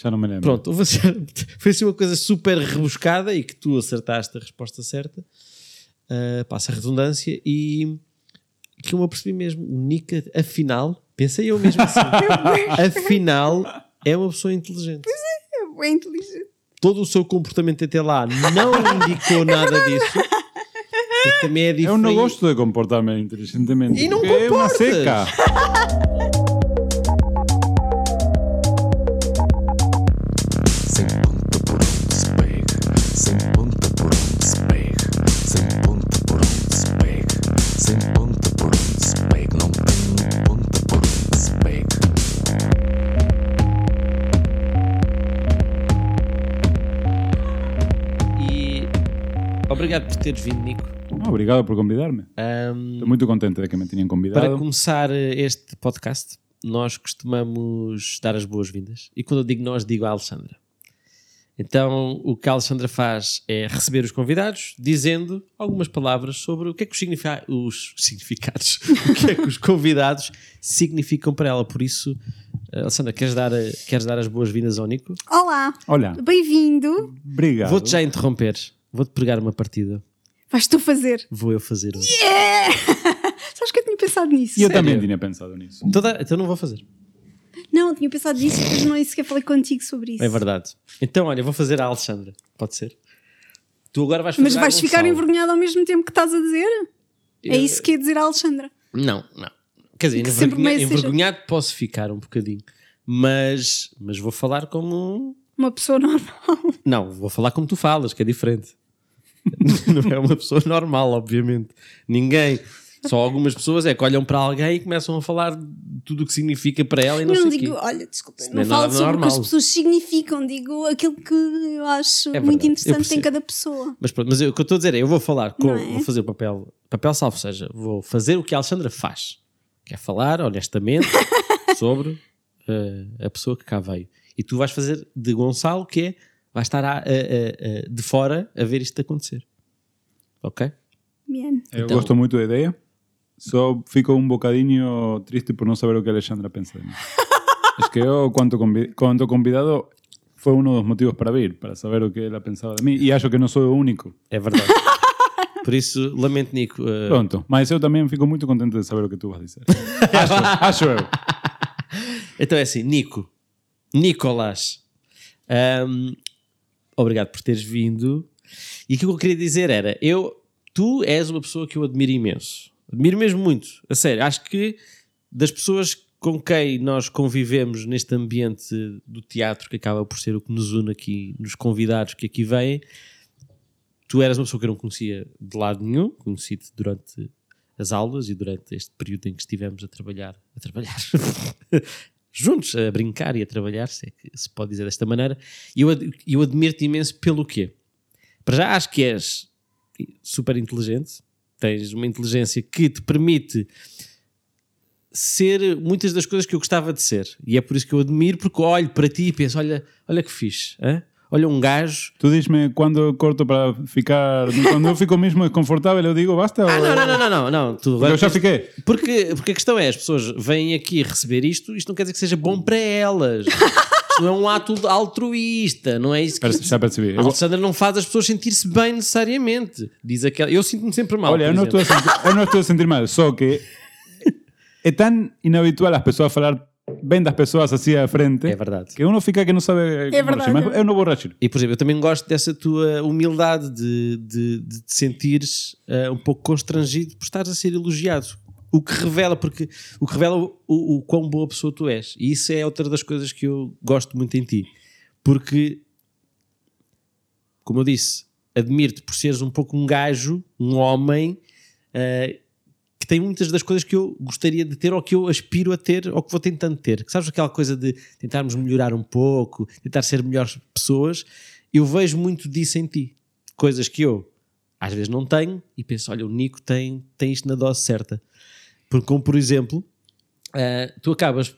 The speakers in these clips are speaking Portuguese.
Já não me lembro. Pronto, assim- foi assim uma coisa super rebuscada e que tu acertaste a resposta certa. Uh, passa a redundância e que eu me apercebi mesmo. O Nika, afinal, pensei eu mesmo assim, afinal, é uma pessoa inteligente. É bem inteligente. Todo o seu comportamento até lá não indicou nada disso. Também é Eu diferente. não gosto de comportar-me inteligentemente. E não porque é uma comportas. seca. Obrigado por teres vindo, Nico. Ah, Obrigado por convidar-me. Um, Estou muito contente de que me tenham convidado. Para começar eh, este podcast, nós costumamos dar as boas-vindas. E quando eu digo nós, digo a Alexandra. Então, o que a Alexandra faz é receber os convidados, dizendo algumas palavras sobre o que é que os, significa- os significados, o que é que os convidados significam para ela. Por isso, eh, Alexandra, queres dar, eh, queres dar as boas-vindas ao Nico? Olá, Olha, bem-vindo. obrigado. Vou-te já interromper, vou-te pregar uma partida. Vais tu fazer. Vou eu fazer um. Yeah! Sabes que eu tinha pensado nisso? E eu também tinha pensado nisso. Toda- então não vou fazer. Não, tinha pensado nisso, mas não sequer falei contigo sobre isso. É verdade. Então, olha, vou fazer a Alexandra. Pode ser? Tu agora vais fazer Mas a vais ficar Gonçalo. envergonhado ao mesmo tempo que estás a dizer? É Eu- isso que ia dizer a Alexandra. Não, não. Quer dizer, Que sempre envergonha- meio seja- envergonhado posso ficar um bocadinho. Mas, mas vou falar como. Uma pessoa normal. Não, vou falar como tu falas, que é diferente. Não é uma pessoa normal, obviamente. Ninguém. Só algumas pessoas é que olham para alguém e começam a falar tudo o que significa para ela e não, não sei digo, quê. olha, desculpa, não, não é falo nada sobre o que normal. as pessoas significam, digo aquilo que eu acho É muito interessante em cada pessoa. Mas pronto, mas eu- o que eu estou a dizer é: eu vou falar, com, é? vou fazer o papel, papel salvo, ou seja, vou fazer o que a Alexandra faz, que é falar honestamente sobre eh, a pessoa que cá veio. E tu vais fazer de Gonçalo, que é, vais estar a- a- a- a- de fora a ver isto acontecer. Ok? Bien. Eu Então- gosto muito da ideia. Só fico um bocadinho triste por não saber o que a Alexandra pensa de mim. es que eu, quanto, convi quanto convidado, foi um dos motivos para vir, para saber o que ela pensava de mim. E acho que não sou o único. É verdade. Por isso, lamento, Nico. eh, Pronto, mas eu também fico muito contente de saber o que tu vais dizer. acho, acho eu. Então é assim, Nico, Nicolás, ahm, obrigado por teres vindo. E aquilo que eu queria dizer era: eu, tu és uma pessoa que eu admiro imenso, admiro mesmo muito, a sério. Acho que das pessoas com quem nós convivemos neste ambiente do teatro, que acaba por ser o que nos une aqui, nos convidados que aqui vêm, tu eras uma pessoa que eu não conhecia de lado nenhum, conheci-te durante as aulas e durante este período em que estivemos a trabalhar, a trabalhar, juntos, a brincar e a trabalhar, se é que se pode dizer desta maneira, e eu, ad- eu admiro-te imenso pelo quê? Para já acho que és super inteligente, tens uma inteligência que te permite ser muitas das coisas que eu gostava de ser, e é por isso que eu admiro, porque olho para ti e penso, olha, olha que fixe, hã? Olha um gajo Tu diz-me quando eu corto para ficar. Quando eu fico mesmo desconfortável, eu digo basta. Ah, ou- não, não, não, não, não, não. Tu Porque eu já fiquei. Porque, porque a questão é, as pessoas vêm aqui receber isto, isto não quer dizer que seja bom para elas. Isto não é um ato altruísta, não é isso que... Já percebi. A Eu- Alexandra não faz as pessoas sentir-se bem necessariamente. Diz aquela... Eu sinto-me sempre mal. Olha, eu não, estou a sentir, eu não estou a sentir mal, só que é tão inhabitual as pessoas falar bem das pessoas assim à frente É verdade. que uno fica que não sabe como verdade. Mas é. eu não vou reagir. E, por exemplo, eu também gosto dessa tua humildade de, de, de te sentires eh, um pouco constrangido por estares a ser elogiado. O que revela, porque o que revela o, o, o quão boa pessoa tu és. E isso é outra das coisas que eu gosto muito em ti. Porque, como eu disse, admiro-te por seres um pouco um gajo, um homem que tem muitas das coisas que eu gostaria de ter ou que eu aspiro a ter ou que vou tentando ter. Que sabes aquela coisa de tentarmos melhorar um pouco, tentar ser melhores pessoas? Eu vejo muito disso em ti. Coisas que eu às vezes não tenho e penso, olha, o Nico tem, tem isto na dose certa. Porque, como por exemplo, eh, tu acabas,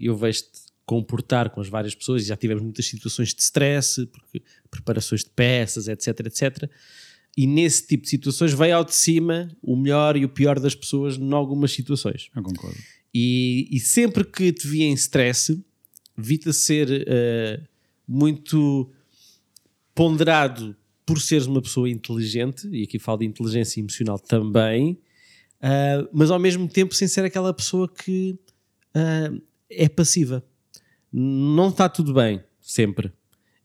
eu vejo-te comportar com as várias pessoas e já tivemos muitas situações de stress, porque preparações de peças, etc, etc. E nesse tipo de situações veio ao de cima o melhor e o pior das pessoas em algumas situações. Eu concordo. E, e sempre que te vi em stress, evita ser eh, muito ponderado por seres uma pessoa inteligente, e aqui falo de inteligência emocional também, ah, mas ao mesmo tempo sem ser aquela pessoa que ah, é passiva. Não está tudo bem, sempre.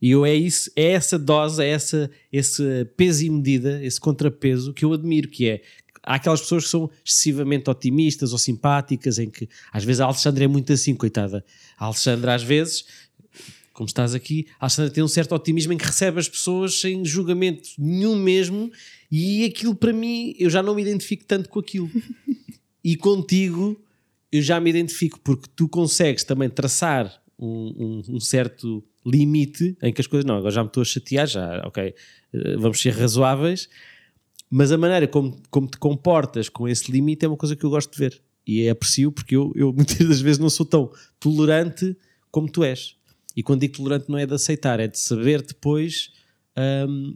E eu é isso, é essa dose, é essa, esse peso e medida, esse contrapeso que eu admiro, que é há aquelas pessoas que são excessivamente otimistas ou simpáticas, em que às vezes a Alexandra é muito assim, coitada. A Alexandra, às vezes, como estás aqui, a Alexandra tem um certo otimismo em que recebe as pessoas sem julgamento nenhum mesmo, e aquilo para mim, eu já não me identifico tanto com aquilo. E contigo, eu já me identifico, porque tu consegues também traçar um, um- um certo limite em que as coisas, não, agora já me estou a chatear, já, ok, eh, vamos ser razoáveis, mas a maneira como, como te comportas com esse limite é uma coisa que eu gosto de ver. E é aprecio porque eu, eu muitas das vezes não sou tão tolerante como tu és. E quando digo tolerante não é de aceitar, é de saber depois hum,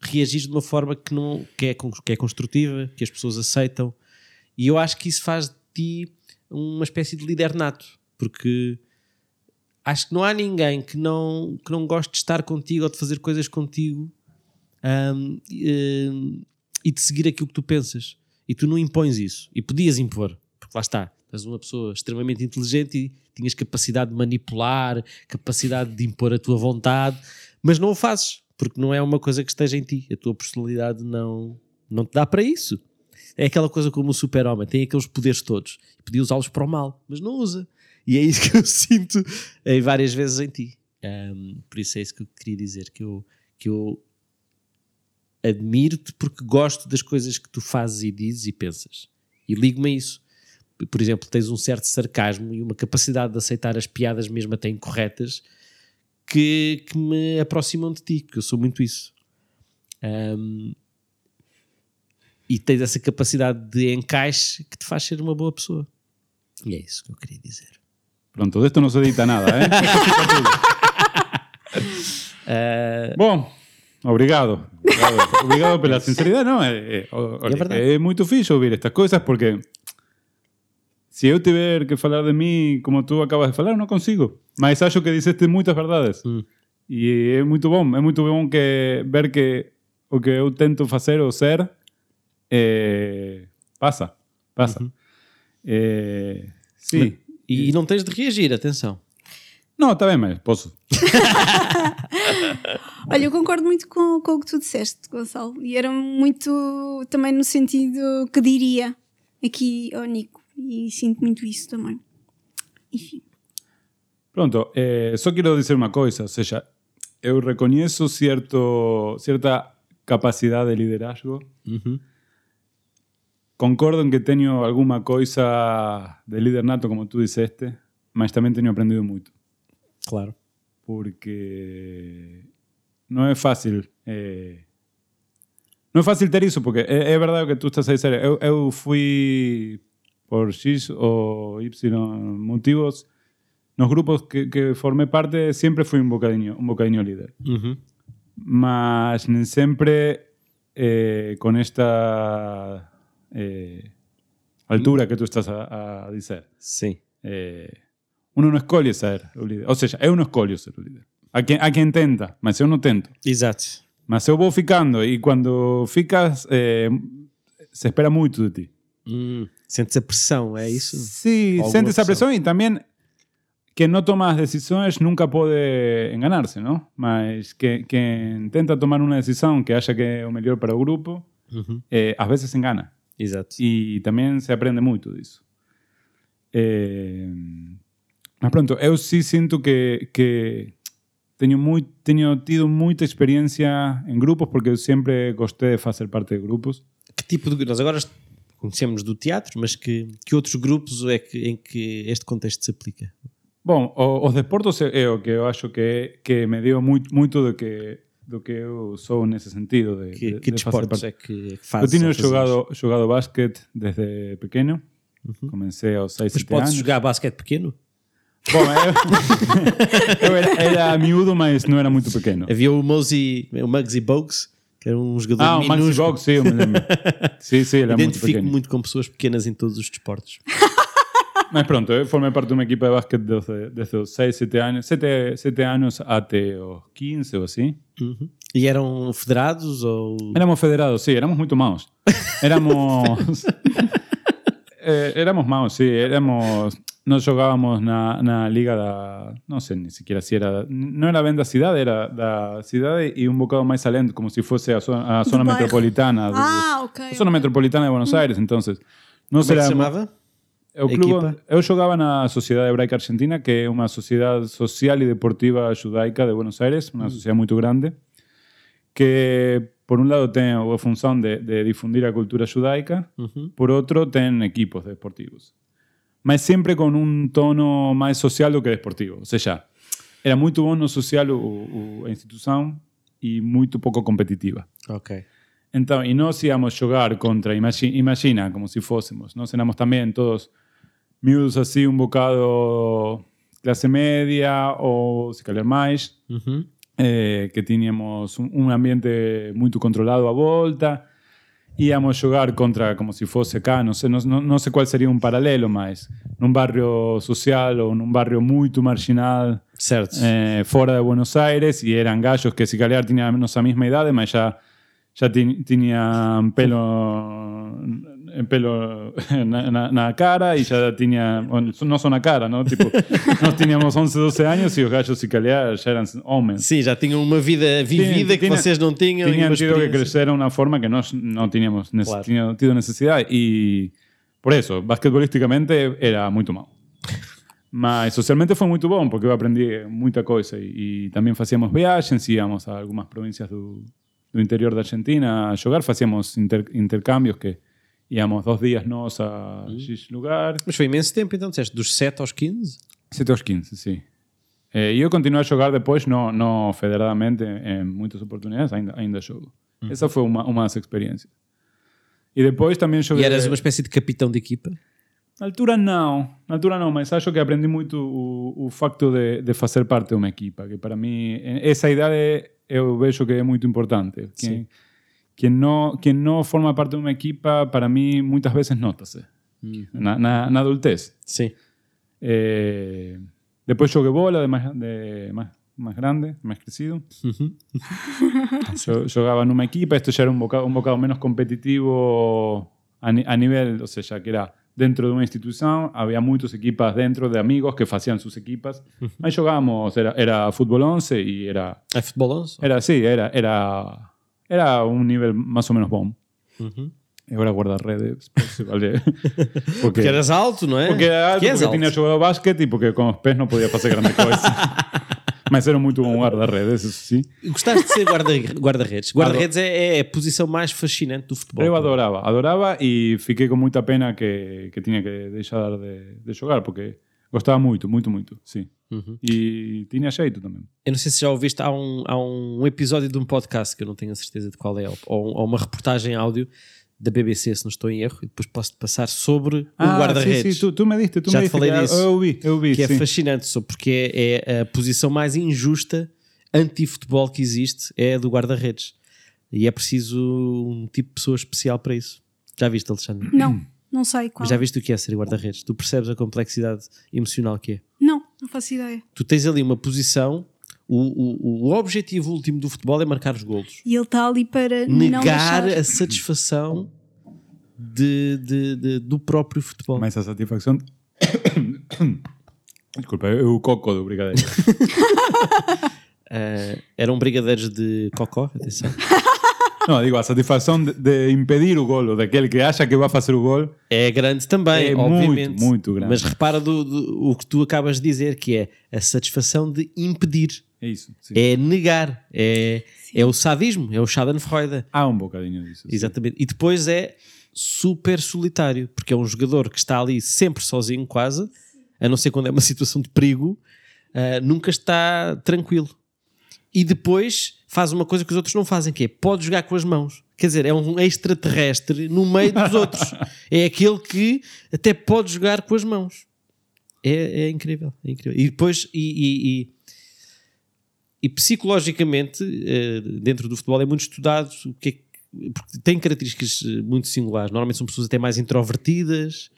reagir de uma forma que, não, que, é, que é construtiva, que as pessoas aceitam. E eu acho que isso faz de ti uma espécie de líder nato, porque acho que não há ninguém que não, que não goste de estar contigo ou de fazer coisas contigo hum, hum, e de seguir aquilo que tu pensas. E tu não impões isso. E podias impor, porque lá está, és uma pessoa extremamente inteligente e tinhas capacidade de manipular, capacidade de impor a tua vontade, mas não o fazes, porque não é uma coisa que esteja em ti. A tua personalidade não, não te dá para isso. É aquela coisa como o super-homem, tem aqueles poderes todos podia usá-los para o mal, mas não usa. E é isso que eu sinto em várias vezes em ti. Ahm, por isso é isso que eu queria dizer, que eu, que eu admiro-te porque gosto das coisas que tu fazes e dizes e pensas. E ligo-me a isso. Por exemplo, tens um certo sarcasmo e uma capacidade de aceitar as piadas mesmo até incorretas que, que me aproximam de ti, que eu sou muito isso. Ahm, e tens essa capacidade de encaixe que te faz ser uma boa pessoa. E é isso que eu queria dizer. Pronto, de esto no se edita nada, ¿eh? Ah, Bom, obrigado. Obrigado, obrigado pela sinceridade. Não, é, é, olha, É é muito fixe ouvir estas coisas porque se eu tiver que falar de mim como tu acabas de falar, não consigo. Mas acho que disseste muitas verdades. Hum. E é muito bom, é muito bom que ver que o que eu tento fazer ou ser eh, passa, passa. Uhum. Eh, sim. E, e não tens de reagir, atenção. Não, está bem, mas posso. Olha, eu concordo muito com, com o que tu disseste, Gonçalo. E era muito também no sentido que diria aqui ao Nico. E sinto muito isso também. Enfim. Pronto, eh, só quero dizer uma coisa, ou seja, eu reconheço certo, certa capacidade de liderazgo, concordo en que tenho alguma coisa de líder nato, como tu disseste, mas também tenho aprendido muito, Claro. porque não é fácil... eh, não é fácil ter isso, porque é, é verdade o que tu estás a dizer. Eu, eu fui, por X ou Y motivos, nos grupos que, que formei parte, sempre fui un bocadinho, un bocadinho líder. Mas nem sempre eh, con esta eh, altura que tú estás a, a dizer. Sim. Eh, uno non escolhe ser o líder. Ou seja, eu escolho ser o líder. A quem, a quem tenta, mas eu non tento. Exato. Mas eu vou ficando e quando ficas, eh, se espera muito de ti. Hum, sentes a pressão, é isso? Sí, Alguma y también que no toma as decisões nunca pode enganarse, ¿no? Mas que, quem tenta tomar uma decisão que acha que é o melhor para o grupo, eh, às vezes engana. Exato. E também se aprende muito disso. Eh, mas pronto, eu sí sinto que, que teño, moi, teño tido moita experiencia en grupos porque eu sempre gostei de fazer parte de grupos. Que tipo de. Nós agora conhecemos do teatro, mas que, que outros grupos é que, em que este contexto se aplica? Bom, os deportos é, é o que eu acho que, que me deu muito, muito do que do que eu sou nesse sentido de, Que, de, que de parte. é que, é que Eu fazes? tinha ou fazias? jogado, jogado basquete desde pequeno. Comecei aos 6, Mas 7 podes anos. jogar basquete pequeno? Bom, eu, eu era, era miúdo, mas não era muito pequeno. Havia o Mosey, o Muggsy Bogues, que era um jogador Ah, o Maxi minúsculo. Box, sim, eu me lembro. Sim, sim, era muito Identifico-me pequeno. muito com pessoas pequenas em todos os desportos. Mas pronto, eu formei parte de uma equipa de basquete desde, desde os 6, 7 anos, 7, 7 anos até os 15 ou assim. E eram federados ou. Éramos federados, sí, éramos muito maus. Éramos. eh, éramos maus, sí, éramos. Nós jogávamos na, na liga da. Não sei nem sequer se era. Não era bem da cidade, era da cidade e um bocado mais além, como se fosse a zona, a zona metropolitana. Ah, ok. a zona metropolitana de Buenos Aires, entonces. Nós Como é que se éramos- chamava? O clube, Equipa? eu jogava na Sociedade Hebraica Argentina, que é uma sociedade social e deportiva judaica de Buenos Aires, uma sociedade muito grande, que por um lado tem a função de, de difundir a cultura judaica, por outro tem equipos deportivos. Mas sempre com um tono mais social do que deportivo. Ou seja, era muito bom no social o, o- a instituição e muito pouco competitiva. Ok. Então, e nós íamos jogar contra, imagi- imagina, como si fósemos, nós éramos también todos miúdos así un bocado clase media ou se calhar máis, Uhum. eh, que tiñamos un, un ambiente muito controlado a volta, íamos xogar contra como si fose acá, non sei, non, non, non sei cuál sería un paralelo máis, nun barrio social ou nun barrio moito marginal, Certo. eh, fora de Buenos Aires e eran gallos que se calhar tiñan a nosa mesma idade, mas xa xa ti- tiñan pelo pelo na, na, na cara e tiña bueno, non son na cara, ¿no? Tipo, nós tiñamos 11, 12 años e os gallos se calhar xa eran homens. Sim, já tinham uma vida vivida que Tinha- vocês não tinham. e uma tido que crecer de una forma que nós tiñamos nece- Claro. tido necesidade e por eso, basquetbolísticamente era muito mal. Mas socialmente foi muito bom porque eu aprendi muita coisa e, e tamén facíamos viagens, íamos a algumas provincias do, do interior da Argentina a jogar, facíamos inter, intercambios que íamos dos días nós a X lugar, Mas foi imenso tempo, então, disseste, dos 7 aos 15? 7 aos 15, sí. Eh, e eu continuei a jogar depois, no, no federadamente, em muitas oportunidades, ainda, ainda jogo. Essa foi uma, uma das experiências. E depois também joguei... E eras uma espécie de capitão de equipa? Na altura não, na altura não, mas acho que aprendi muito o, o facto de, de fazer parte de uma equipa, que para mim, essa idade eu vejo que é muito importante. Quem, quem, não, quem não forma parte de uma equipa, para mim, muitas vezes nota-se. Na, na, na adultez. Sim. Eh, después jogué bola de más, de más, más grande, más crecido. Yo jugaba en una equipa, esto ya era un bocado, un bocado menos competitivo a, ni- a nivel, o sea, ya que era dentro de una institución, había muchas equipas dentro de amigos que hacían sus equipas. Ahí jugábamos, era, era fútbol 11 y era, É futebol 11? era sí, era, era, era un nivel más o menos bom. Y ahora guardarredes, pues, se vale. Porque, Porque eras alto, não é? porque era alto, porque tinha jogado basquete e porque com os pés não podia fazer grande coisa. Mas era muito bom guarda-redes, isso sim. Gostaste de ser guarda- guarda-redes? Guarda-redes é, é a posição mais fascinante do futebol. Eu adorava, adorava e fiquei com muita pena que, que tinha que deixar de, de jogar, porque gostava muito, muito, muito, sim. E tinha jeito também. Eu não sei se já ouviste, há um, há um episódio de um podcast que eu não tenho a certeza de qual é, ou, ou uma reportagem áudio da BBC, se não estou em erro, e depois posso-te passar sobre o guarda-redes. sim, sim, tu, tu me diste, tu Já me te diste. falei que- disso. Eu vi, eu vi, que é sim. fascinante, só porque é, é a posição mais injusta anti-futebol que existe, é a do guarda-redes. E é preciso um tipo de pessoa especial para isso. Já viste, Alexandre? Não, não sei qual. Mas já viste o que é ser guarda-redes? Tu percebes a complexidade emocional que é. Não, não faço ideia. Tu tens ali uma posição, o, o, o objetivo último do futebol é marcar os golos. E ele está ali para Negar deixar. a satisfação de, de- de- do próprio futebol. Mas a satisfação. Desculpa, eu o coco do brigadeiro. Ah, eram brigadeiros de cocó, atenção. Não, digo, a satisfação de, de impedir o golo, daquele que acha que vai fazer o gol. É grande também, É obviamente. muito, muito grande. Mas repara do, do- o que tu acabas de dizer, que é a satisfação de impedir. É isso. sim. É negar. É, é o sadismo, é o Schadenfreude. Há um bocadinho disso. sim. Exatamente. E depois é super solitário, porque é um jogador que está ali sempre sozinho, quase, a não ser quando é uma situação de perigo, ah, nunca está tranquilo. E depois faz uma coisa que os outros não fazem, que é pode jogar com as mãos. Quer dizer, é um extraterrestre no meio dos outros. É aquele que até pode jogar com as mãos. É, é incrível, é incrível. E depois, e, e- e- e psicologicamente, eh, dentro do futebol, é muito estudado o que é que- porque tem características eh, muito singulares. Normalmente são pessoas até mais introvertidas,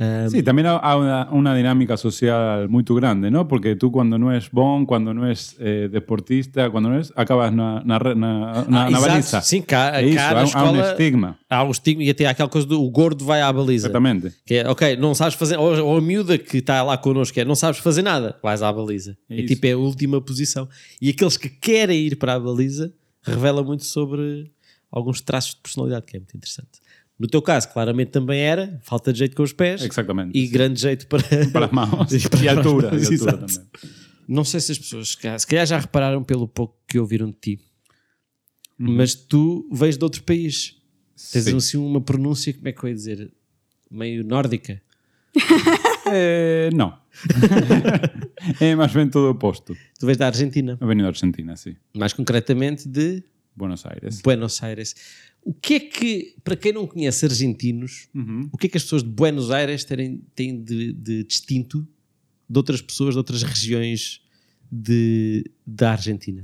Ah, Sí, también hay una, una dinámica social muy grande, ¿no? Porque tú cuando no es bon, cuando no es eh, deportista, cuando no es, acabas na, na, re- na, na, ah, na baliza. Sim, cá, É cá há, um estigma. há um estigma e até há aquela coisa do o gordo vai à baliza. Exatamente. Que é, ok, não sabes fazer, ou, ou a miúda que está lá connosco, que é, não sabes fazer nada, vais à baliza. É É, tipo, é a última posição. E aqueles que querem ir para a baliza revela muito sobre alguns traços de personalidade, que é muito interessante. No teu caso, claramente também era falta de jeito com os pés Exactamente. e grande jeito para, Para las manos. E para as altura. mãos, y altura también. Não sei se as pessoas, se calhar- já repararam pelo pouco que ouviram de ti, mas tu vens de outro país. Tens Sim. assim uma pronúncia, como é que eu ia dizer? Meio nórdica. Eh, no. es más bien todo opuesto. Tu vens da Argentina, He venido a Argentina, sí. mais concretamente de Buenos Aires. Buenos Aires. O que é que, para quem não conhece argentinos, Ujú. o que é que as pessoas de Buenos Aires terem, têm de, de distinto de outras pessoas de outras regiões de, da Argentina?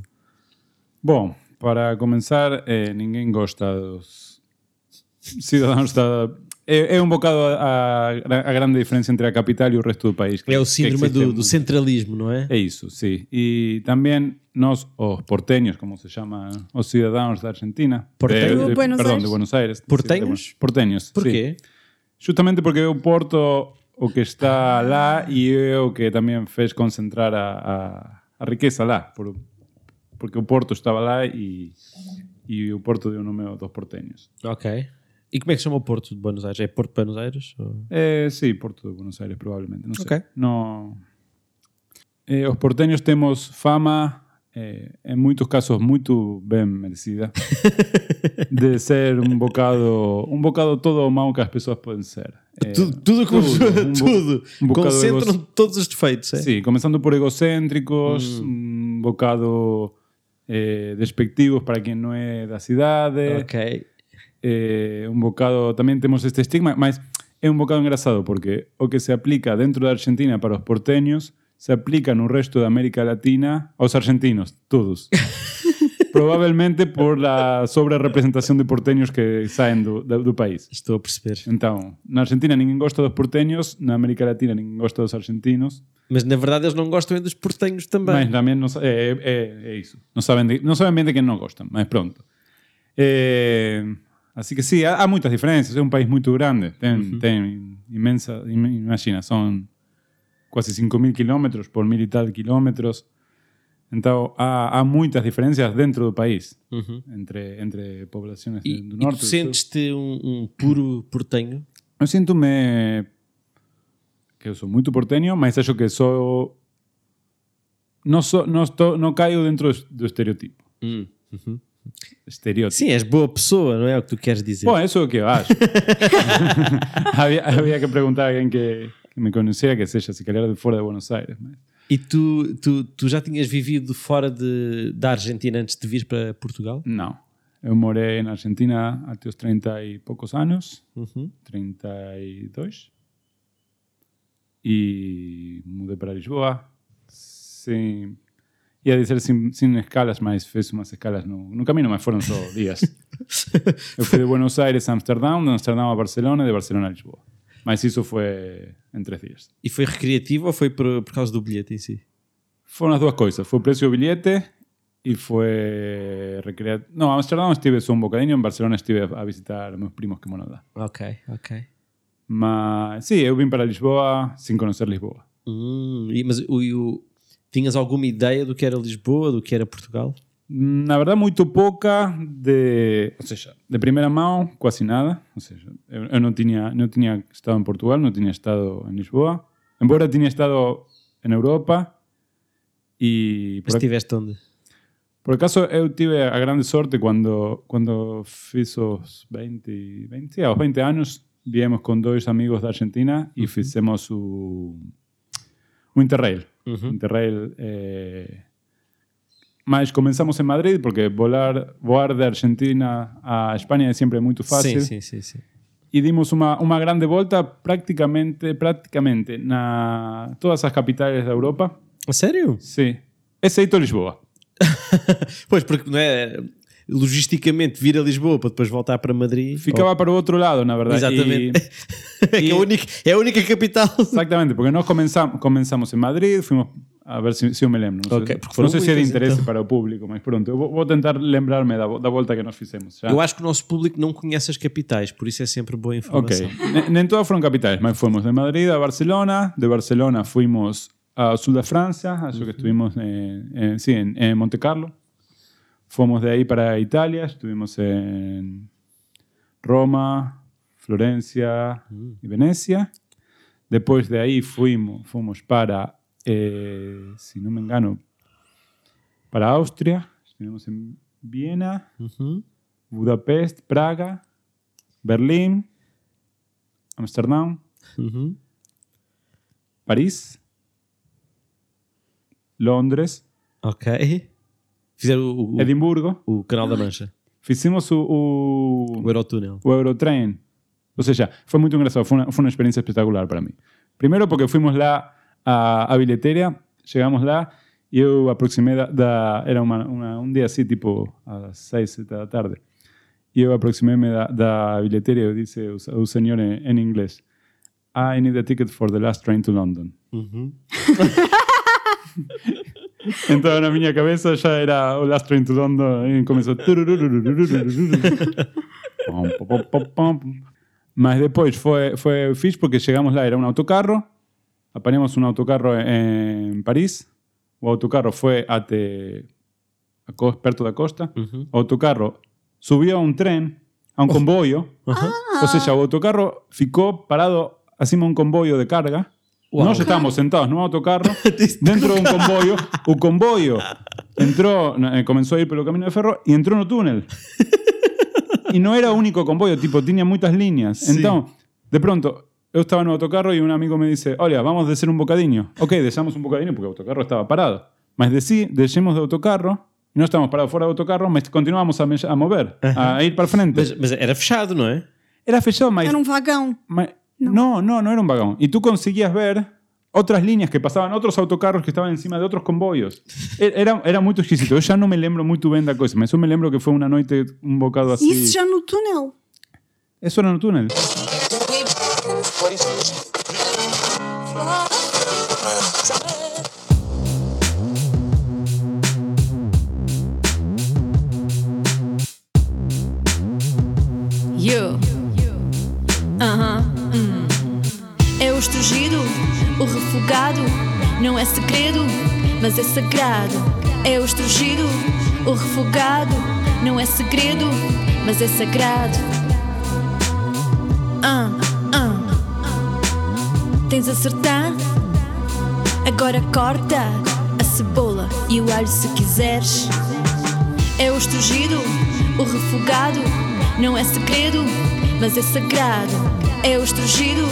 Bom, para começar, eh, ninguém gosta dos cidadãos da... É, é um bocado a, a, a grande diferença entre a capital e o resto do país. que- É o síndrome do, do centralismo, não é? É isso, sí. E tamén nós, os porteños, como se chama, os cidadãos da Argentina. Porteños? de, de, Buenos perdón, Aires? de Buenos Aires. Porteños? Porteños, Por quê? Justamente porque é o Porto o que está lá e é o que tamén fez concentrar a, a, a riqueza lá. Por, porque o Porto estaba lá e, e o Porto deu o nome dos porteños. Ok. E como é que se chama o Porto de Buenos Aires? É Porto de Buenos Aires? Ou- Eh, sí, Porto de Buenos Aires probablemente, non sei. Ok. No, eh, os porteños temos fama eh, en moitos casos moito ben merecida de ser un bocado un bocado todo o mau que as persoas poden ser. Eh, Tudo, tudo, como tudo, um tudo. um Concentram todos os defeitos. É? Sí, comenzando por egocéntricos, un bocado eh, despectivos para quen non é da cidade. Ok. Eh, un bocado tamén temos este estigma, mas é un bocado engraçado porque o que se aplica dentro da Argentina para os porteños se aplica no resto da América Latina aos argentinos, todos. Probablemente por la sobrerepresentación de porteños que saen do, do, do país. Estou a perceber. Então, na Argentina ninguén gosta dos porteños, na América Latina ninguén gosta dos argentinos, Mas na verdade eles não gostam é dos portenhos também. mas non, sa- é, é, é. Non saben, de, non saben ben de mas pronto. Eh, así que sí, há moitas diferencias, é un país moito grande, ten, ten inmensa, im- imagina, son quase 5.000 kilómetros por mil e tal kilómetros, então há, há moitas diferencias dentro do país, Uhum. entre, entre poblaciones E, do e norte. tu sentes-te um, um puro portenho? Eu sinto-me que eu sou muito porteño, mas acho que sou não sou não estou não caio dentro do estereotipo. Hum. Uhum. Estereotipo. Sim, és boa pessoa, não é o que tu queres dizer? Bom, isso é o que eu acho. havia, havia que perguntar a alguém que, que me conhecera, que seja, se calhar de fora de Buenos Aires. Mas... E tu, tu, tu já tinhas vivido fora de, da Argentina antes de vir para Portugal? Não. Eu morei na Argentina até os 30 e poucos anos, Uhum. 32. E mudei para Lisboa. Sem, ia dizer sem, sem escalas, mas fez umas escalas no, no caminho, mas foram só dias. Eu fui de Buenos Aires a Amsterdão, de Amsterdão a Barcelona e de Barcelona a Lisboa. Mas isso foi em três dias. E foi recreativo ou foi por, por causa do bilhete em si? Foram as duas coisas. Foi o preço do bilhete e foi recreativo. Não, a Amsterdão estive só um bocadinho, em Barcelona estive a visitar meus primos que moram lá. Ok, ok. Mas, sim, eu vim para Lisboa sem conhecer Lisboa. Hum, e, mas o, o- tinhas alguma ideia do que era Lisboa, do que era Portugal? Na verdade, muito pouca de, ou seja, de primeira mão, quase nada. Ou seja, eu, não tinha não tinha estado em Portugal, não tinha estado em Lisboa. Embora tinha estado em Europa e Mas estiveste onde? por acaso eu tive a grande sorte quando quando fiz os 20, 20, aos 20 anos, viemos com dois amigos da Argentina e fizemos o o Interrail. Uhum. Interrail eh, comenzamos en Madrid porque volar voar de Argentina a España é sempre muito fácil Sim, sim, sim, sim. e dimos uma, uma grande volta prácticamente prácticamente na todas as capitais da Europa sério? sí exceto Lisboa Pois, porque não é. Logisticamente vir a Lisboa para depois voltar para Madrid. Ficaba para o outro lado, na verdade. Exatamente. E- É, é, a única, é a única capital. Exactamente, porque nós comenzamos, comenzamos en Madrid, fuimos a ver se, se eu me lembro. Não Ok, sei, foram não sei se é interesse então. para o público, mas pronto, eu vou, vou tentar lembrar-me da, da volta que nós fizemos. Já. Eu acho que o nosso público não conhece as capitais, por isso é sempre boa Ok, informação. Ne- nem todas fueron capitales, mas fuimos de Madrid a Barcelona, de Barcelona fuimos a sur de Francia, acho que en- sí, en, en Monte Carlo. Fuimos de ahí para Italia, estuvimos en Roma, Florencia y Venecia. Después de ahí fuimos, fuimos para, eh, si no me engano, para Austria. Estuvimos en Viena. Budapest, Praga, Berlín, Amsterdam. París, Londres, Ok. Fizeram o, o, Edimburgo. o Canal da Mancha, Fizemos o, o, o Eurotúnel. o Eurotrain. Ou seja, foi muito engraçado, foi uma, foi uma experiência espetacular para mim. Primeiro porque fuimos lá a, a bilheteria, chegamos lá e eu aproximei da... da- era uma, uma, um dia assim, tipo às seis, sete da tarde. E eu aproximei-me da, da bilheteria e disse ao, ao senhor em, em inglês I need a ticket for the last train to London. Uhum. Então na minha cabeça já era o Last Train to London e começou. Mas depois foi, foi fixe porque chegamos lá, era um autocarro, apanhamos um autocarro em Paris, o autocarro foi até perto da costa, Uhum. o autocarro subiu a um trem, a um comboio, ou seja, o autocarro ficou parado acima de um comboio de carga, Uau. nós estávamos sentados num autocarro, dentro de um comboio, o comboio entrou, eh, começou a ir pelo caminho de ferro e entrou no túnel. E não era o único comboio, tipo, muitas linhas. Sim. Então, de pronto, eu estava no autocarro e um amigo me disse, olha, vamos descer um bocadinho. Ok, deixamos um bocadinho porque o autocarro estava parado. Mas desci, descemos do autocarro, e nós estávamos parados fora do autocarro, mas continuamos a, a mover, a ir para frente. Mas, mas era fechado, não é? Era fechado, mas... Era um vagão. mas- no, no, no era un vagón. Y tú conseguías ver otras líneas que pasaban, otros autocarros que estaban encima de otros convoyos. E- Era, era muito esquisito. Eu já não me lembro muito bem da coisa, mas eu me lembro que foi uma noite um bocado assim. Isso já no túnel. Eso era no túnel. You. Aham. Hum. É o estrugido, o refogado. Não é segredo, mas é sagrado. É o estrugido, o refogado. Não é segredo, mas é sagrado. Ah, ah. Tens acertado? Agora corta a cebola e o alho se quiseres. É o estrugido, o refogado. Não é segredo, mas é sagrado. É o estrugido,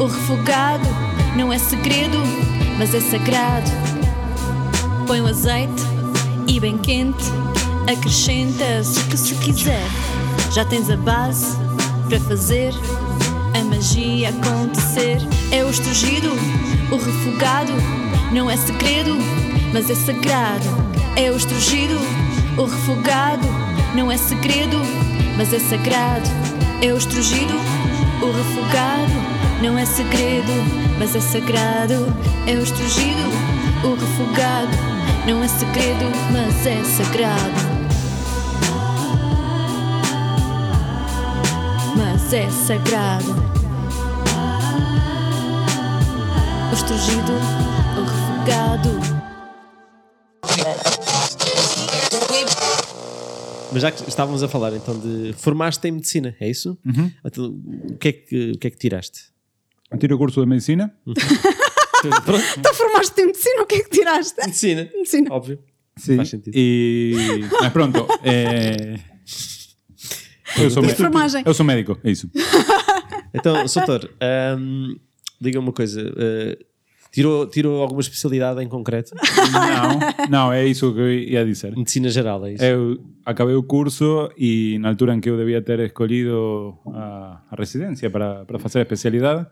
o refogado. Não é segredo, mas é sagrado. Põe o azeite e bem quente. Acrescentas o que se quiser. Já tens a base para fazer a magia acontecer. É o estrugido, o refogado. Não é segredo, mas é sagrado. É o estrugido, o refogado. Não é segredo, mas é sagrado. É o estrugido, o refogado. Não é segredo, mas é sagrado. É o estrugido, o refogado. Não é segredo, mas é sagrado. Mas é sagrado. O estrugido, o refogado. Mas já que estávamos a falar então de. Formaste em medicina, é isso? Uhum. Então, o, que é que, o que é que tiraste? Tiro o curso de medicina. Pronto, Tu formaste em medicina, o que é que tiraste? medicina. Medicina. Óbvio. Sí. Faz sentido. E... Mas pronto. eh, Eu sou, mé- Enfermagem. eu sou médico, é isso. Então, Soutor, hum, diga uma coisa. uh, tirou, tirou alguma especialidade em concreto? Não, não, é isso que eu ia dizer. Medicina geral, é isso? Eu acabei o curso e na altura em que eu devia ter escolhido a, a residência para, para fazer a especialidade,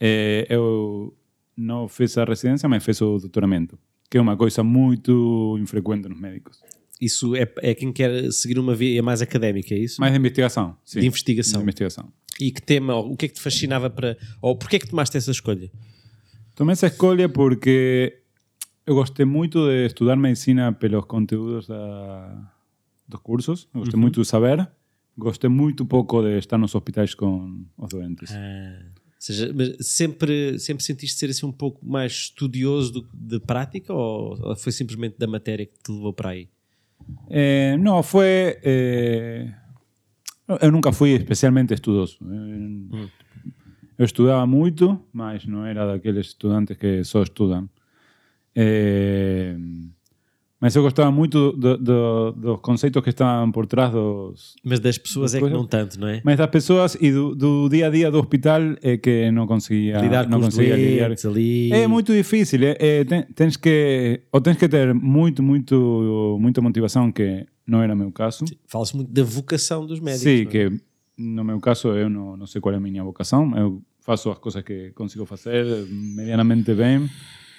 eh, eu não fiz a residência, mas fiz o doutoramento, que é uma coisa muito infrequente nos médicos. isso é, é quem quer seguir uma via mais académica, é isso? Mais de investigação. Sim. De investigação. De investigação. E que tema, o que é que te fascinava para. Ou porquê é que tomaste essa escolha? Tomei essa escolha porque eu gostei muito de estudar medicina pelos conteúdos da, dos cursos. Eu gostei muito de saber. Gostei muito pouco de estar nos hospitais com os doentes. Ou seja, mas sempre, sempre sentiste ser assim um pouco mais estudioso do, de prática ou, foi simplesmente da matéria que te levou para aí? Eh, no, fue. eh, eu nunca fui especialmente estudoso. Eh, Eu estudaba muito, mas não era daqueles estudantes que só estudam. Eh, mas eu gostava muito do- do- dos conceitos que estavam por trás dos. Mas das pessoas é que não tanto, não é? Mas das pessoas e do, do dia a dia do hospital é que não conseguia Lidar não com os conseguia doentes ali. É muito difícil. É, é, ten- tens que ou tens que ter muito muito muita motivação que não era meu caso. Fala-se muito da vocação dos médicos. Sim, não é? que no meu caso eu não, não sei qual é a minha vocação. Eu faço as coisas que consigo fazer medianamente bem.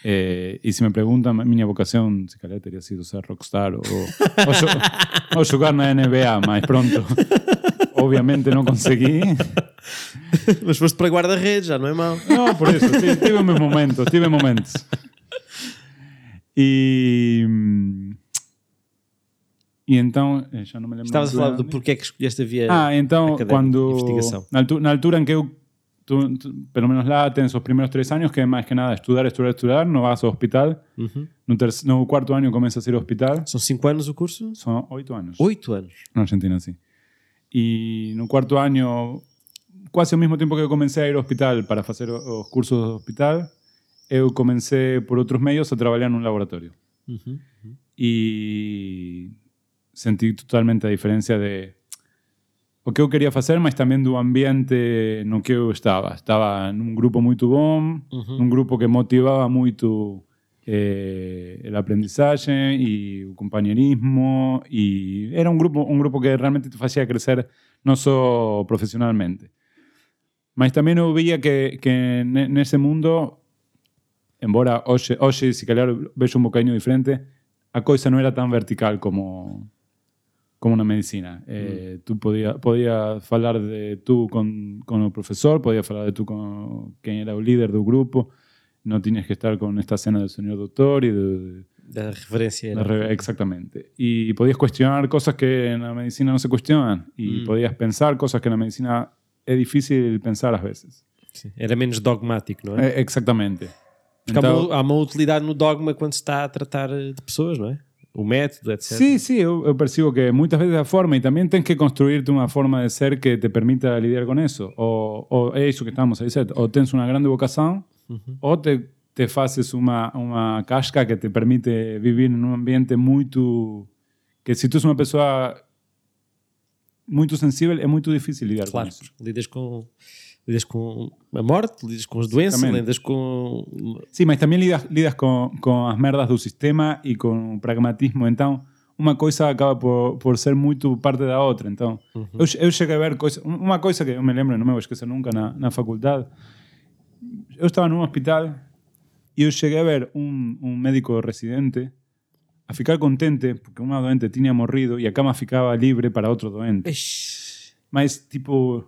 Eh, e se me perguntam, a minha vocação, se calhar teria sido ser rockstar ou, ou, ou jogar na NBA, mas pronto. Obviamente não consegui. Mas foste para guarda-redes, já não é mau. No, por sí, tive meus momentos, tive momentos. E. E então, eh, já não me lembro. Estavas a falar do porquê é que escolheste a via. Ah, então, quando. Na, altu- na altura em que eu. Tu- tu- pelo menos lá tens os primeiros três anos, que mais que nada estudar, estudar, estudar, não vas ao hospital. Uhum. No, terce- no quarto ano começas a hospital. São cinco anos o curso? São oito anos. Oito anos. Na Argentina, sí. E no cuarto año, quase ao mesmo tempo que eu comecei a ir ao hospital para fazer os cursos do hospital, eu comecei por outros meios a trabalhar num laboratório. Uhum. E senti totalmente a diferença de o que eu queria fazer, mas também do ambiente no que eu estava. Estava num grupo muito bom, num grupo que motivava muito eh, a aprendizagem e o companheirismo e era um grupo um grupo que realmente te fazia crescer não só profissionalmente mas também eu via que, que ne- nesse mundo embora hoje, hoje se calhar vejo um bocadinho diferente a coisa não era tão vertical como como na medicina. Eh, Tú podías podía falar de tú con, con o profesor, podías falar de tú con quem era o líder do grupo, não tinhas que estar con esta cena do señor doutor e de, Da referência. de re- exactamente. E podías cuestionar cosas que na medicina não se cuestionan e podías pensar cosas que na medicina é difícil pensar às vezes. Sim. Era menos dogmático, não é? É, exactamente. Porque há, Então- há uma utilidade no dogma quando se está a tratar de pessoas, não é? O método, etc. Sí, sí, eu, eu percibo que muitas vezes a forma e também tens que construirte uma forma de ser que te permita lidiar com isso. Ou, é isso que estamos a dizer. Ou tens uma grande vocação, ou te, te fazes uma, uma casca que te permite viver num ambiente muito... Que se tu és uma pessoa muito sensível, é muito difícil lidar Claro, com isso. lidas com, lidas com a morte, lidas com as doenças, Também. lidas com. Sim, mas também lidas, lidas com, com as merdas do sistema e com o pragmatismo. Então, uma coisa acaba por, por ser muito parte da outra. Então, eu, eu cheguei a ver coisas. Uma coisa que eu me lembro, não me vou esquecer nunca na, na faculdade. Eu estava num hospital e eu cheguei a ver um, um médico residente a ficar contente porque uma doente tinha morrido e a cama ficava livre para outro doente. Ixi, Mas, tipo,